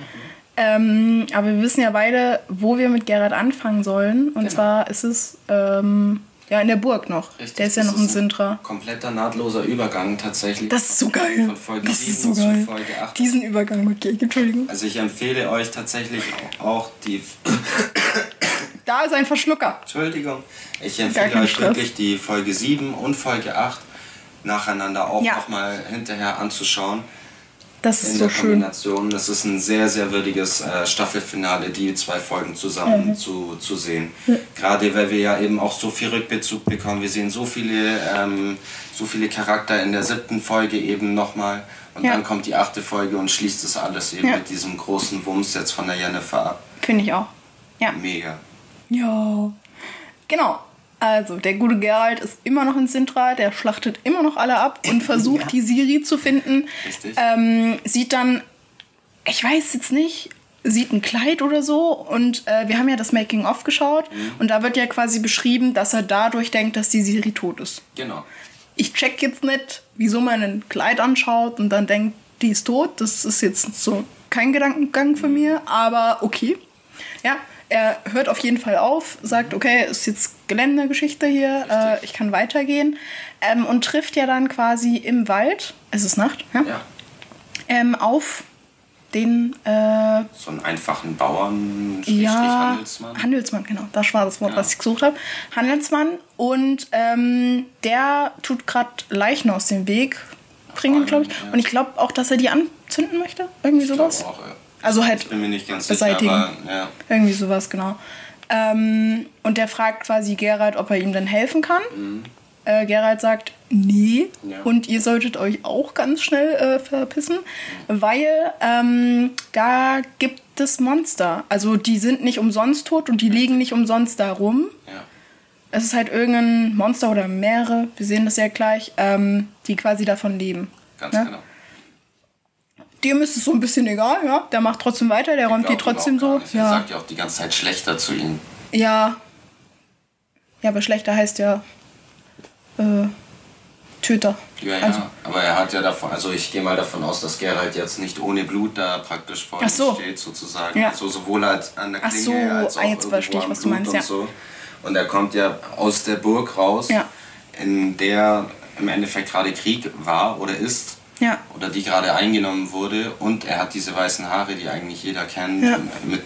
Ähm, aber wir wissen ja beide, wo wir mit Gerald anfangen sollen. Und Genau. zwar ist es ähm, ja in der Burg noch. Richtig, der ist ja noch ein Sintra. Kompletter nahtloser Übergang tatsächlich. Das ist so geil. Von Folge das ist 7 so zu geil. Folge 8. Diesen Übergang ich. Entschuldigung. Also ich empfehle euch tatsächlich auch die. Da ist ein Verschlucker. Entschuldigung. Ich empfehle euch Stress. wirklich die Folge 7 und Folge 8 nacheinander auch Ja. nochmal hinterher anzuschauen. Das in ist der so schön. Kombination. Das ist ein sehr, sehr würdiges äh, Staffelfinale, die zwei Folgen zusammen Mhm. zu, zu sehen. Gerade weil wir ja eben auch so viel Rückbezug bekommen. Wir sehen so viele, ähm, so viele Charakter in der siebten Folge eben nochmal. Und Ja. dann kommt die achte Folge und schließt das alles eben Ja. mit diesem großen Wumms jetzt von der Jennifer ab. Finde ich auch. Ja. Mega. Ja. Genau. Also, der gute Gerald ist immer noch in Sintra, der schlachtet immer noch alle ab und versucht, Ja. die Siri zu finden. Richtig. Ähm, sieht dann, ich weiß jetzt nicht, sieht ein Kleid oder so und äh, wir haben ja das Making-of geschaut Mhm. und da wird ja quasi beschrieben, dass er dadurch denkt, dass die Siri tot ist. Genau. Ich check jetzt nicht, wieso man ein Kleid anschaut und dann denkt, die ist tot. Das ist jetzt so kein Gedankengang von mir, aber okay. Ja, er hört auf jeden Fall auf, sagt, okay, ist jetzt Geländegeschichte hier, äh, ich kann weitergehen. Ähm, und trifft ja dann quasi im Wald, es ist Nacht, ja, Ja. Ähm, auf den äh, So einen einfachen Bauern, ja, Handelsmann. Handelsmann, genau. Das war das Wort, Ja. was ich gesucht habe. Handelsmann. Und ähm, der tut gerade Leichen aus dem Weg bringen, glaube ich. Ja. Und ich glaube auch, dass er die anzünden möchte. Irgendwie Ich sowas. auch, ja. Also halt Ich bin mir nicht ganz beseitigen. sicher, aber ja. Irgendwie sowas, genau. Ähm, und der fragt quasi Gerald, ob er ihm denn helfen kann. Äh, Gerald sagt, nee. Mhm. Ja. Und ihr solltet euch auch ganz schnell äh, verpissen, weil ähm, da gibt es Monster. Also die sind nicht umsonst tot und die liegen nicht umsonst da rum. ja. Es ist halt irgendein Monster oder mehrere, wir sehen das ja gleich, ähm, die quasi davon leben. Ganz Ne? genau. Dem ist es so ein bisschen egal, ja. Der macht trotzdem weiter, der räumt die trotzdem so. nicht. Er Ja. sagt ja auch die ganze Zeit schlechter zu ihm. Ja. Ja, aber schlechter heißt ja äh, Töter. Ja, ja, Also, aber er hat ja davon, also ich gehe mal davon aus, dass Gerald jetzt nicht ohne Blut da praktisch vor ihm so. steht, sozusagen. Ja. Also sowohl als an der Ach Klinge so, als auch ah, jetzt verstehe ich, was du meinst, und ja. so. Und er kommt ja aus der Burg raus, Ja. in der im Endeffekt gerade Krieg war oder ist. Ja. Oder die gerade eingenommen wurde. Und er hat diese weißen Haare, die eigentlich jeder kennt, Ja. mit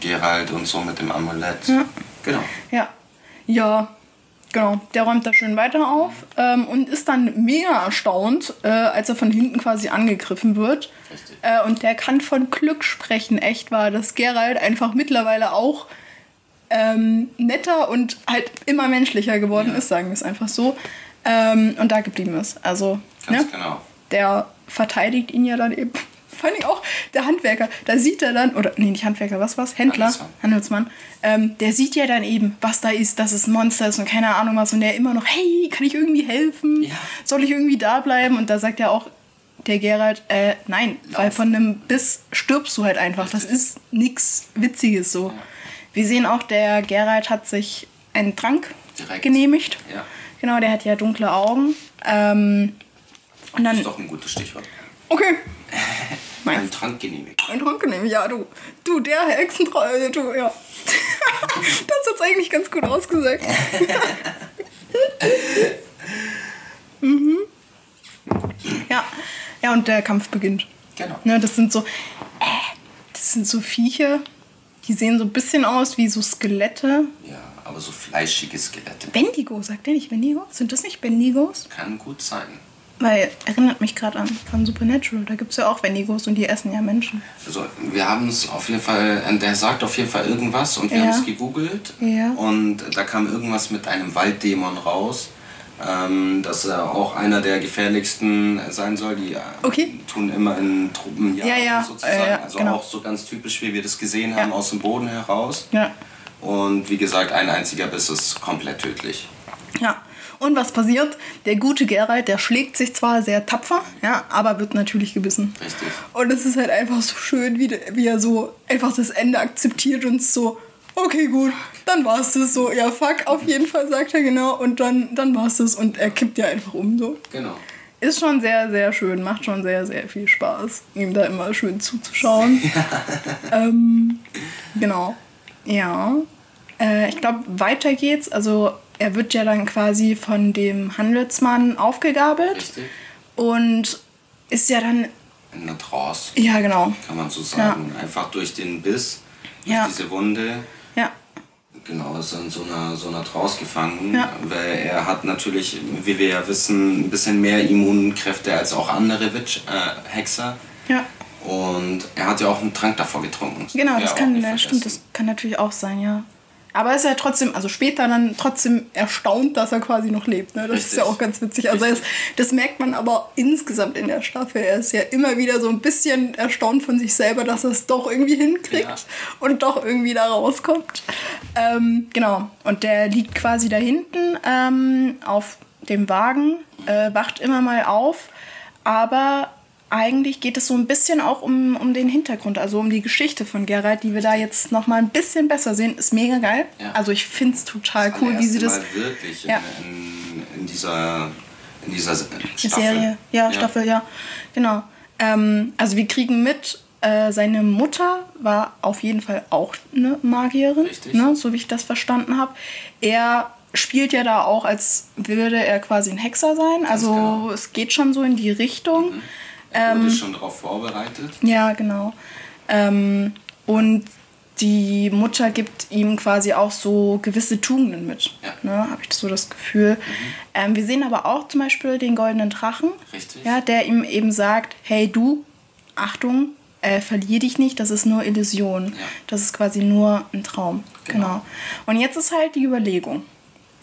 Gerald und so, mit dem Amulett. Ja. Genau. ja. Ja. Genau, der räumt da schön weiter auf ähm, und ist dann mega erstaunt, äh, als er von hinten quasi angegriffen wird. Richtig. Äh, und der kann von Glück sprechen, echt wahr, dass Gerald einfach mittlerweile auch ähm, netter und halt immer menschlicher geworden Ja. ist, sagen wir es einfach so. Ähm, und da geblieben ist. Also, Ganz ne? genau. Der verteidigt ihn ja dann eben. Vor allem auch der Handwerker, da sieht er dann, oder nee, nicht Handwerker, was war's? Händler, Handelsmann. Handelsmann, ähm, der sieht ja dann eben, was da ist, dass es ein Monster ist und keine Ahnung was und der immer noch, hey, kann ich irgendwie helfen? Ja. Soll ich irgendwie da bleiben? Und da sagt er auch, der Gerald, äh, nein, weil von einem Biss stirbst du halt einfach. Das ist nichts Witziges so. Wir sehen auch, der Gerald hat sich einen Trank Direkt. genehmigt. Ja. Genau, der hat ja dunkle Augen. Ähm, und Das dann, ist doch ein gutes Stichwort. okay, Ein Trank genehmigt. ein Trank genehmigt, ja, du. Du, der Hexentreu, äh, du, ja. das hat's eigentlich ganz gut ausgesagt. mhm. Ja, ja, und der Kampf beginnt. Genau. Ne, das sind so, äh, das sind so Viecher, die sehen so ein bisschen aus wie so Skelette. Ja, aber so fleischige Skelette. Bendigo, sagt der nicht Bendigo? Sind das nicht Bendigos? Kann gut sein. Weil, erinnert mich gerade an von Supernatural, da gibt es ja auch Bendigos und die essen ja Menschen. Also wir haben es auf jeden Fall, äh, der sagt auf jeden Fall irgendwas und wir Ja. haben es gegoogelt Ja. und da kam irgendwas mit einem Walddämon raus. ähm, dass er auch einer der gefährlichsten sein soll. Die äh, Okay. tun immer in Truppen Ja, ja, sozusagen. äh, ja, also genau. auch so ganz typisch, wie wir das gesehen haben, aus dem Boden heraus. Und wie gesagt, ein einziger Biss ist komplett tödlich. Ja. Und was passiert? Der gute Geralt, der schlägt sich zwar sehr tapfer, ja, aber wird natürlich gebissen. Richtig. Und es ist halt einfach so schön, wie, wie er so einfach das Ende akzeptiert und so, okay, gut, dann war's das so. Ja, fuck, auf jeden Fall, sagt er genau. Und dann, dann war's das. Und er kippt ja einfach um so. Genau. Ist schon sehr, sehr schön, macht schon sehr, sehr viel Spaß, ihm da immer schön zuzuschauen. ähm, genau. Ja. Äh, ich glaube, weiter geht's. Also, er wird ja dann quasi von dem Handelsmann aufgegabelt Richtig. und ist ja dann. In einer Trance, Ja, genau. kann man so sagen. Einfach durch den Biss, durch Ja. diese Wunde. Ja. Genau, ist in so einer, so einer Trance gefangen, Ja. weil er hat natürlich, wie wir ja wissen, ein bisschen mehr Immunkräfte als auch andere Witch, äh, Hexer. Ja. Und er hat ja auch einen Trank davor getrunken. Genau, das kann, ja, stimmt, das kann natürlich auch sein, ja. Aber er ist ja trotzdem, also später dann trotzdem erstaunt, dass er quasi noch lebt. Ne? Das ist Richtig. ja auch ganz witzig. Also ist, das merkt man aber insgesamt in der Staffel. Er ist ja immer wieder so ein bisschen erstaunt von sich selber, dass er es doch irgendwie hinkriegt Ja. und doch irgendwie da rauskommt. Ähm, genau. Und der liegt quasi da hinten ähm, auf dem Wagen, äh, wacht immer mal auf, aber eigentlich geht es so ein bisschen auch um, um den Hintergrund, also um die Geschichte von Geralt, die wir da jetzt noch mal ein bisschen besser sehen. Ist mega geil. Ja. Also ich finde es total Das cool, wie sie das... Mal wirklich Ja. in, in, dieser, in dieser Staffel. Serie, ja, Staffel, ja. Genau. Ähm, also wir kriegen mit, äh, seine Mutter war auf jeden Fall auch eine Magierin, ne, so wie ich das verstanden habe. Er spielt ja da auch, als würde er quasi ein Hexer sein. also genau. es geht schon so in die Richtung. Er Ähm, wurde schon darauf vorbereitet. Ja, genau. Ähm, und die Mutter gibt ihm quasi auch so gewisse Tugenden mit. Ja. Ne, Habe ich so das Gefühl. Ähm, wir sehen aber auch zum Beispiel den goldenen Drachen. Richtig. Ja, der ihm eben sagt, hey du, Achtung, äh, verlier dich nicht, das ist nur Illusion. Ja. Das ist quasi nur ein Traum. Genau. Genau. Und jetzt ist halt die Überlegung.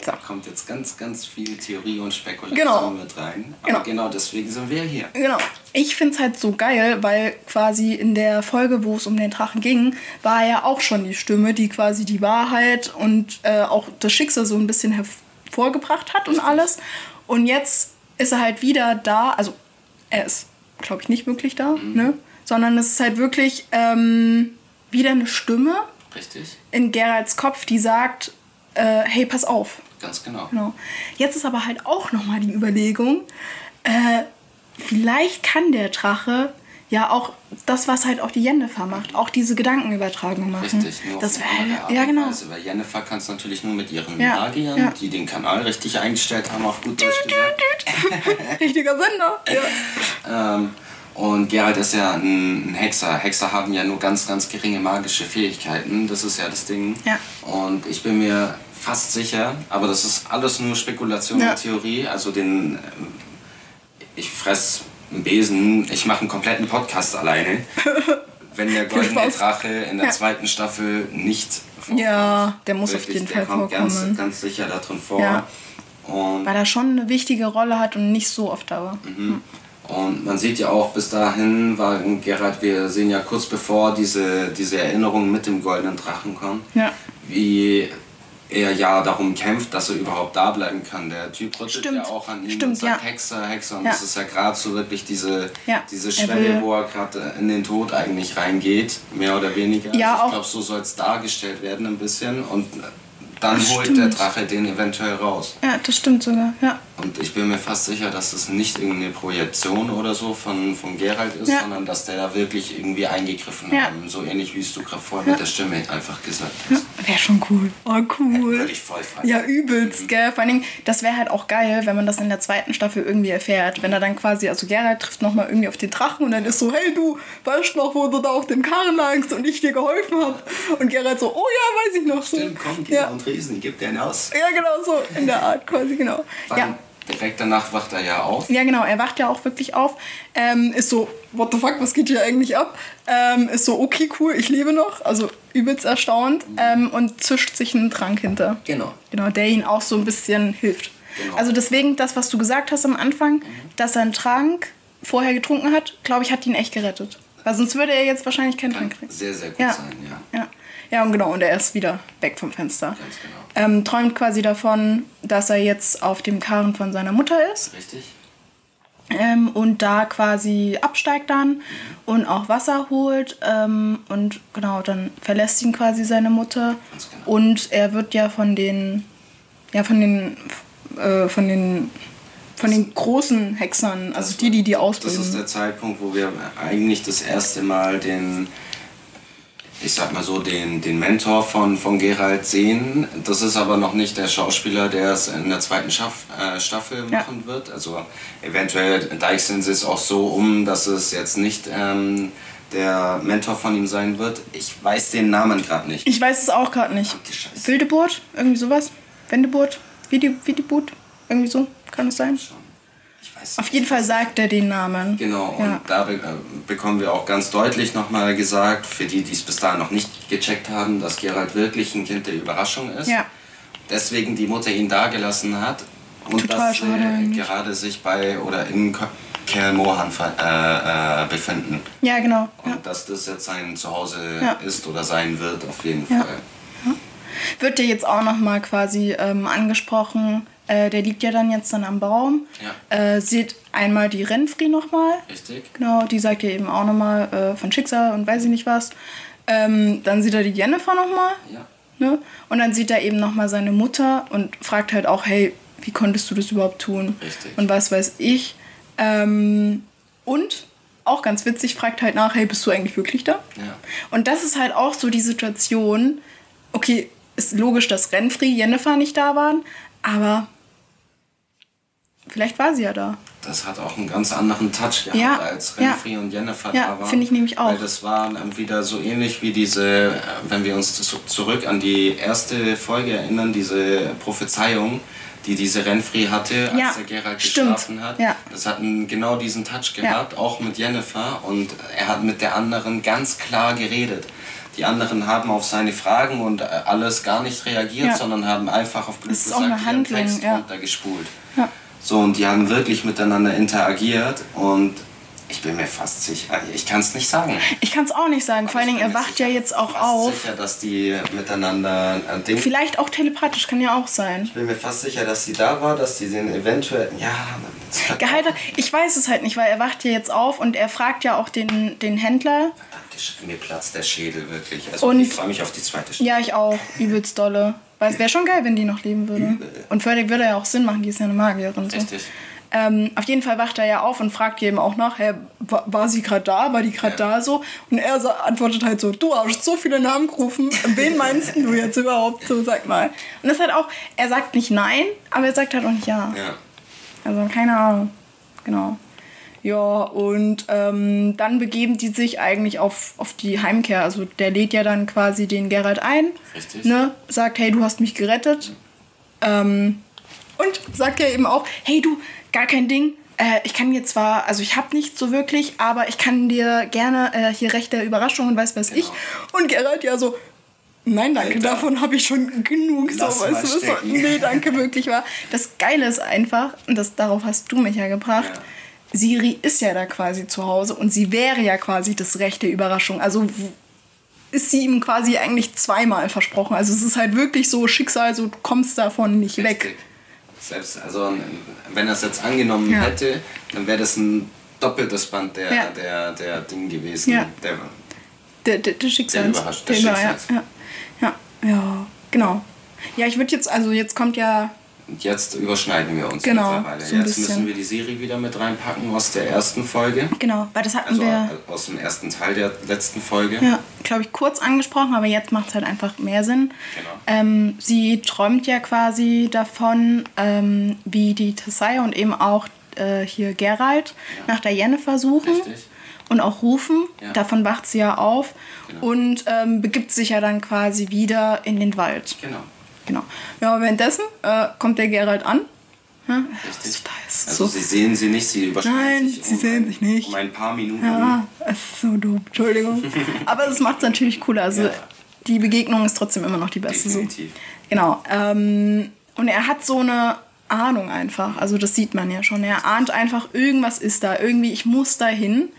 So. Da kommt jetzt ganz, ganz viel Theorie und Spekulation Genau. mit rein. Genau. Aber genau deswegen sind wir hier. Genau. Ich finde es halt so geil, weil quasi in der Folge, wo es um den Drachen ging, war ja auch schon die Stimme, die quasi die Wahrheit und äh, auch das Schicksal so ein bisschen hervorgebracht hat und alles. Und jetzt ist er halt wieder da. Also er ist, glaube ich, nicht wirklich da, ne? Sondern es ist halt wirklich ähm, wieder eine Stimme Richtig? in Geralds Kopf, die sagt, äh, hey, pass auf. Ganz genau. Genau. Jetzt ist aber halt auch nochmal die Überlegung, äh, vielleicht kann der Drache ja auch das, was halt auch die Yennefer macht, auch diese Gedankenübertragung machen. Richtig, nur das wäre ja genau. Weise, weil Jennifer kann es natürlich nur mit ihren Ja, Magiern, ja. die den Kanal richtig eingestellt haben, auf gut Deutsch gesagt. Richtiger Sender. Ja. Ähm, und Geralt ist ja ein, Hexer. Hexer haben ja nur ganz, ganz geringe magische Fähigkeiten. Das ist ja das Ding. Ja. Und ich bin mir fast sicher, aber das ist alles nur Spekulation Ja. und Theorie. Also den, ähm, ich fress einen Besen, ich mache einen kompletten Podcast alleine. Wenn der goldene Spaß. Drache in der Ja. zweiten Staffel nicht vorkommt. Ja, der muss auf jeden der Fall kommt ganz, vorkommen. ganz sicher da drin vor. Ja. Weil er schon eine wichtige Rolle hat und nicht so oft da war. Und man sieht ja auch, bis dahin war Gerald, wir sehen ja kurz bevor diese, diese Erinnerung mit dem goldenen Drachen kommt, Ja. wie er ja darum kämpft, dass er überhaupt da bleiben kann. Der Typ rüttelt Stimmt. ja auch an ihn Stimmt, und sagt ja. Hexer, Hexer. Und Ja. das ist ja gerade so wirklich diese, Ja, diese er Schwelle, will- wo er gerade in den Tod eigentlich reingeht, mehr oder weniger. Ja, also ich glaube, so soll es dargestellt werden ein bisschen. Und dann Ach, holt stimmt. der Drache den eventuell raus. Ja, das stimmt sogar. Ja. Und ich bin mir fast sicher, dass es nicht irgendeine Projektion oder so von, von Gerald ist, Ja. sondern dass der da wirklich irgendwie eingegriffen Ja. haben. So ähnlich wie es du gerade vorher mit der Stimme einfach gesagt ja. hast. Wäre schon cool. Oh, cool. Würde ich voll feiern. Ja, übelst, gell? Vor allen Dingen, das wäre halt auch geil, wenn man das in der zweiten Staffel irgendwie erfährt. Wenn er dann quasi, also Geralt trifft nochmal irgendwie auf den Drachen und dann ist so, hey du, weißt noch, wo du da auf dem Karren lagst und ich dir geholfen hab? Und Geralt so, oh ja, weiß ich noch. Stimmt, komm, geh ja. und Riesen, gib dir einen aus. ja, genau so, in der Art quasi, genau. Dann Ja. direkt danach wacht er ja auf. Ja, genau, er wacht ja auch wirklich auf. Ähm, ist so, what the fuck, was geht hier eigentlich ab? Ähm, ist so, okay, cool, ich lebe noch. Also übelst erstaunt. Ähm, und zischt sich einen Trank hinter. Genau. Genau, der ihn auch so ein bisschen hilft. Genau. Also deswegen, das, was du gesagt hast am Anfang, mhm. dass er einen Trank vorher getrunken hat, glaube ich, hat ihn echt gerettet. Weil sonst würde er jetzt wahrscheinlich keinen Trank kriegen. Sehr, sehr gut ja. sein, ja. und genau, und er ist wieder weg vom Fenster. Ganz genau. Ähm, träumt quasi davon, dass er jetzt auf dem Karren von seiner Mutter ist. Richtig. Ähm, und da quasi absteigt dann mhm. und auch Wasser holt. Ähm, und genau, dann verlässt ihn quasi seine Mutter. Genau. Und er wird ja von den, ja, von den, äh, von den von den großen Hexern, also die, die die ausbilden. Das ist der Zeitpunkt, wo wir eigentlich das erste Mal den ich sag mal so, den, den Mentor von, von Gerald sehen. Das ist aber noch nicht der Schauspieler, der es in der zweiten Schaff, äh, Staffel ja. machen wird. Also eventuell deichseln sie es auch so um, dass es jetzt nicht ähm, der Mentor von ihm sein wird. Ich weiß den Namen gerade nicht. Ich weiß es auch gerade nicht. Wildeburt? Irgendwie sowas? Wendeburt? Wiedibut? Irgendwie so? Kann es sein? Schon. Auf jeden Fall sagt er den Namen. Genau, ja. und da be äh, bekommen wir auch ganz deutlich nochmal gesagt, für die, die es bis dahin noch nicht gecheckt haben, dass Gerald wirklich ein Kind der Überraschung ist. Ja. Deswegen die Mutter ihn dagelassen hat und Total dass sie gerade sich bei oder in Kerl Mohan äh, äh, befinden. Ja, genau. Und ja. dass das jetzt sein Zuhause ja. ist oder sein wird, auf jeden Fall. Wird dir jetzt auch nochmal quasi ähm, angesprochen, äh, der liegt ja dann jetzt dann am Baum. Ja. Äh, sieht einmal die Renfri nochmal. Richtig. Genau, die sagt ja eben auch nochmal äh, von Schicksal und weiß ich nicht was. Ähm, dann sieht er die Jennifer nochmal. Ja. Ne? Und dann sieht er eben nochmal seine Mutter und fragt halt auch, hey, wie konntest du das überhaupt tun? Richtig. Und was weiß ich. Ähm, und auch ganz witzig, fragt halt nach, hey, bist du eigentlich wirklich da? Ja. Und das ist halt auch so die Situation, okay, ist logisch, dass Renfri, Jennifer nicht da waren, aber vielleicht war sie ja da. Das hat auch einen ganz anderen Touch gehabt, ja, als Renfri ja. und Jennifer ja, da waren. finde ich nämlich auch. Weil das war wieder so ähnlich wie diese, äh, wenn wir uns zurück an die erste Folge erinnern, diese Prophezeiung, die diese Renfri hatte, als ja, der Gerald geschlafen hat. Ja. Das hat genau diesen Touch gehabt, auch mit Jennifer. Und er hat mit der anderen ganz klar geredet. Die anderen haben auf seine Fragen und äh, alles gar nicht reagiert, ja. sondern haben einfach auf blöd gesagt ihren Text ja. runtergespult. So, und die haben wirklich miteinander interagiert und ich bin mir fast sicher, ich kann es nicht sagen. Ich kann es auch nicht sagen, vor allen Dingen, er wacht ja jetzt auch fast auf. Ich bin sicher, dass die miteinander ein Ding. Vielleicht auch telepathisch, kann ja auch sein. Ich bin mir fast sicher, dass sie da war, dass sie den eventuell. Ja, Geheiter, ich weiß es halt nicht, weil er wacht ja jetzt auf und er fragt ja auch den, den Händler. Mir platzt der Schädel wirklich. Also und, ich freue mich auf die zweite Staffel. Ja, ich auch. Übelst dolle. Weil es wäre schon geil, wenn die noch leben würde. Übel. Und die würde ja auch Sinn machen, die ist ja eine Magierin. So. Richtig. Ähm, auf jeden Fall wacht er ja auf und fragt eben auch nach, hey, war, war sie gerade da, war die gerade ja. da so? Und er so, antwortet halt so, du hast so viele Namen gerufen, wen meinst du jetzt überhaupt so, sag mal. Und das ist halt auch, er sagt nicht nein, aber er sagt halt auch nicht ja. ja. Also keine Ahnung, genau. Ja, und ähm, dann begeben die sich eigentlich auf, auf die Heimkehr. Also der lädt ja dann quasi den Gerald ein. Richtig. Ne, sagt, hey, du hast mich gerettet. Ähm, und sagt ja eben auch, hey du, gar kein Ding. Äh, ich kann dir zwar, also ich habe nicht so wirklich, aber ich kann dir gerne äh, hier rechte Überraschungen, weiß was genau. ich. Und Gerald ja so, Nein, danke, Alter. davon habe ich schon genug. Lass so, weißt du, so, nee, danke, wirklich war. Das Geile ist einfach, und das, darauf hast du mich ja gebracht, ja. Siri ist ja da quasi zu Hause und sie wäre ja quasi das rechte Überraschung. Also ist sie ihm quasi eigentlich zweimal versprochen. Also es ist halt wirklich so Schicksal, so du kommst davon nicht Richtig. weg. Selbst, also wenn er es jetzt angenommen ja. hätte, dann wäre das ein doppeltes Band der, ja. der, der Ding gewesen. Ja. Der, der, der, der Schicksals. Der, der Schicksals. Ja, ja, ja, genau. Ja, ich würde jetzt, also jetzt kommt ja jetzt überschneiden wir uns genau, mittlerweile. So jetzt müssen wir die Serie wieder mit reinpacken aus der ersten Folge. Genau, weil das hatten also wir. Aus dem ersten Teil der letzten Folge. Ja, glaube ich, kurz angesprochen, aber jetzt macht es halt einfach mehr Sinn. Genau. Ähm, sie träumt ja quasi davon, ähm, wie die Tessaya und eben auch äh, hier Gerald ja. nach der Jennifer suchen. Richtig. Und auch rufen. Ja. Davon wacht sie ja auf. Genau. Und ähm, begibt sich ja dann quasi wieder in den Wald. Genau. Genau. Ja, währenddessen äh, kommt der Gerald an. Ja, Richtig. Also so. sie sehen sie nicht, sie überschneiden Nein, sich sie um sehen ein, sich nicht. Um ein paar Minuten. Ja, es ist so dumm, Entschuldigung. Aber es macht es natürlich cooler. Also ja. die Begegnung ist trotzdem immer noch die beste. Definitiv. So. Genau. Ähm, und er hat so eine Ahnung einfach. Also das sieht man ja schon. Er ahnt einfach, irgendwas ist da. Irgendwie, ich muss da hin.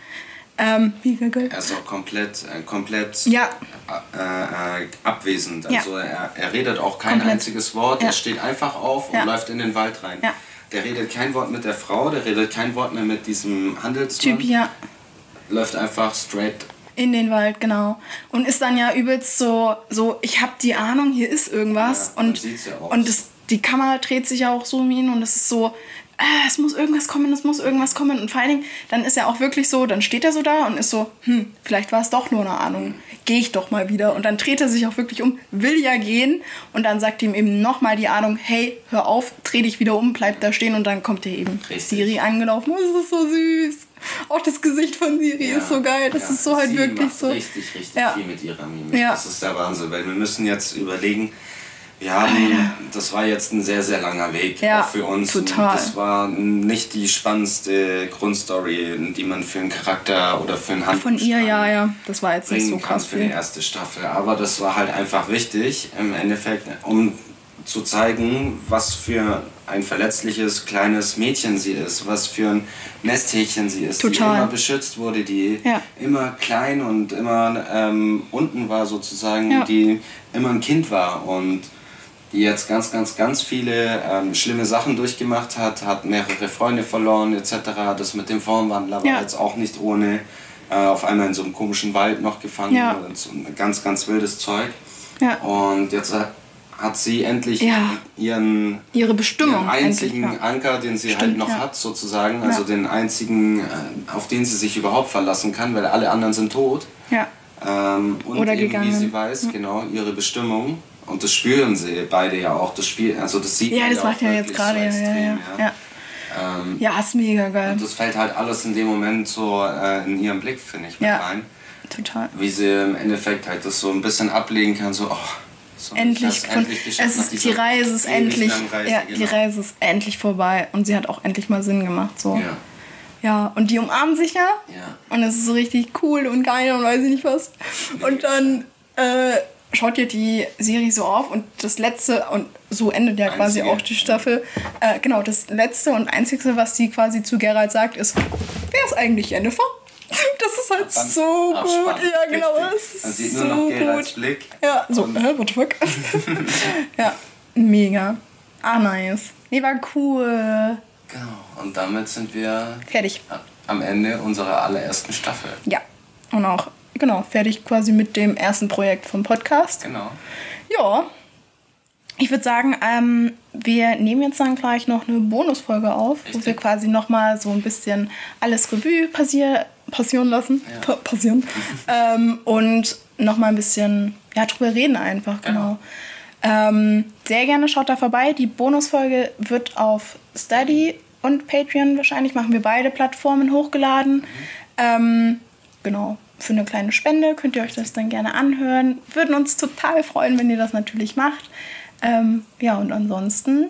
Ähm, mega geil. Er ist auch komplett, äh, komplett Ja. äh, äh, abwesend. Ja. Also er, er redet auch kein Komplett. einziges Wort. Ja. Er steht einfach auf und Ja. läuft in den Wald rein. Ja. Der redet kein Wort mit der Frau, der redet kein Wort mehr mit diesem Handelsmann. Typ, ja. Läuft einfach straight. In den Wald, genau. Und ist dann ja übelst so, so ich habe die Ahnung, hier ist irgendwas. Ja, und ja und das, die Kamera dreht sich ja auch so um ihn und es ist so, äh, es muss irgendwas kommen, es muss irgendwas kommen. Und vor allen Dingen, dann ist er auch wirklich so, dann steht er so da und ist so, hm, vielleicht war es doch nur eine Ahnung. Gehe ich doch mal wieder. Und dann dreht er sich auch wirklich um, will ja gehen. Und dann sagt ihm eben nochmal die Ahnung, hey, hör auf, dreh dich wieder um, bleib da stehen. Und dann kommt er eben Richtig. Siri angelaufen. Oh, das ist so süß. Auch das Gesicht von Siri ist so geil. Das Ja, ist so halt sie wirklich macht so. Richtig, richtig Ja. viel mit ihrer Mimik. Ja. Das ist der Wahnsinn, weil wir müssen jetzt überlegen, wir haben, das war jetzt ein sehr, sehr langer Weg Ja, auch für uns. total. Das war nicht die spannendste Grundstory, die man für einen Charakter oder für einen Von ihr, ja, ja. Das war jetzt nicht bringen so kann krass für die erste Staffel. Aber das war halt einfach wichtig im Endeffekt, um zu zeigen, was für ein verletzliches kleines Mädchen sie ist, was für ein Nesthäkchen sie ist, die Total. immer beschützt wurde, die Ja. immer klein und immer ähm, unten war sozusagen, Ja. die immer ein Kind war und die jetzt ganz, ganz, ganz viele ähm, schlimme Sachen durchgemacht hat, hat mehrere Freunde verloren etc. Das mit dem Formwandler war Ja. jetzt auch nicht ohne. Äh, auf einmal in so einem komischen Wald noch gefangen Ja. und so ein ganz, ganz wildes Zeug. Ja. Und jetzt hat, hat sie endlich Ja. ihren, Ihre Bestimmung. ihren einzigen endlich. Anker, den sie halt Stimmt, noch ja. hat, sozusagen. Also den einzigen, äh, auf den sie sich überhaupt verlassen kann, weil alle anderen sind tot. Ähm, und Oder eben, gegangen. wie sie weiß, genau, ihre Bestimmung. Und das spüren sie beide ja auch. Das Spiel, also das sieht Ja, das auch macht ja jetzt gerade. so ja, ja, extrem, ja. Ja. Ähm, ja, ist mega geil. und das fällt halt alles in dem Moment so äh, in ihren Blick, finde ich, mit Ja. rein. Total. Wie sie im Endeffekt halt das so ein bisschen ablegen kann, so, oh, so, ich Endlich, geschafft es ist, die Reise ist endlich, Reise, ja, die genau. Reise ist endlich vorbei und sie hat auch endlich mal Sinn gemacht, so. Ja, Ja, und die umarmen sich ja. ja. Und es ist so richtig cool und geil und weiß ich nicht was. Und dann äh, schaut ihr die Serie so auf und das letzte, und so endet ja quasi Einzige. auch die Staffel. Äh, genau, das letzte und einzige, was sie quasi zu Gerald sagt, ist: Wer ist eigentlich Jennifer? Das ist halt Dann so gut. Ja, genau. richtig. Das ist Man sieht so nur noch Geralds gut. Blick. Ja, so, Und- hä, what the fuck? ja, mega. Ah, nice. Nee, war cool. Genau. Und damit sind wir Fertig. am Ende unserer allerersten Staffel. Ja. Und auch, genau, fertig quasi mit dem ersten Projekt vom Podcast. Genau. Ja. Ich würde sagen, ähm, wir nehmen jetzt dann gleich noch eine Bonusfolge auf, wo Richtig. wir quasi nochmal so ein bisschen alles Revue passier passieren lassen. Ja. Pa passieren. ähm, und nochmal ein bisschen ja, drüber reden einfach, genau. Ähm, sehr gerne schaut da vorbei. Die Bonusfolge wird auf Steady und Patreon wahrscheinlich, machen wir beide Plattformen hochgeladen. Ähm, genau, für eine kleine Spende könnt ihr euch das dann gerne anhören. Würden uns total freuen, wenn ihr das natürlich macht. Ähm, ja, und ansonsten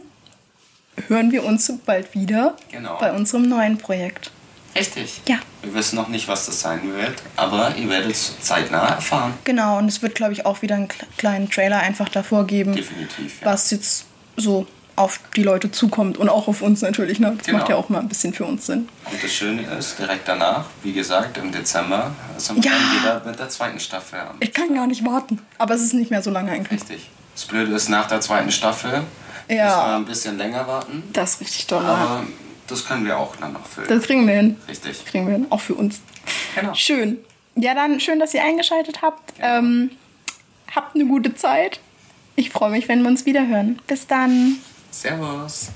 hören wir uns bald wieder Genau. bei unserem neuen Projekt. Richtig. Ja. Wir wissen noch nicht, was das sein wird, aber ihr werdet es zeitnah erfahren. Genau, und es wird, glaube ich, auch wieder einen kle- kleinen Trailer einfach davor geben, Definitiv. Ja. was jetzt so auf die Leute zukommt und auch auf uns natürlich. Ne? Das Genau. macht ja auch mal ein bisschen für uns Sinn. Und das Schöne ist, direkt danach, wie gesagt, im Dezember, sind wir Ja. dann wieder mit der zweiten Staffel am Ich kann gar nicht warten. Aber es ist nicht mehr so lange eigentlich. Richtig. Das Blöde ist, nach der zweiten Staffel Ja. müssen wir ein bisschen länger warten. Das ist richtig toll. Aber das können wir auch dann noch füllen. Das kriegen wir hin. Richtig. Kriegen wir hin. Auch für uns. Genau. Schön. Ja, dann schön, dass ihr eingeschaltet habt. Ähm, habt eine gute Zeit. Ich freue mich, wenn wir uns wieder hören. Bis dann. Servus.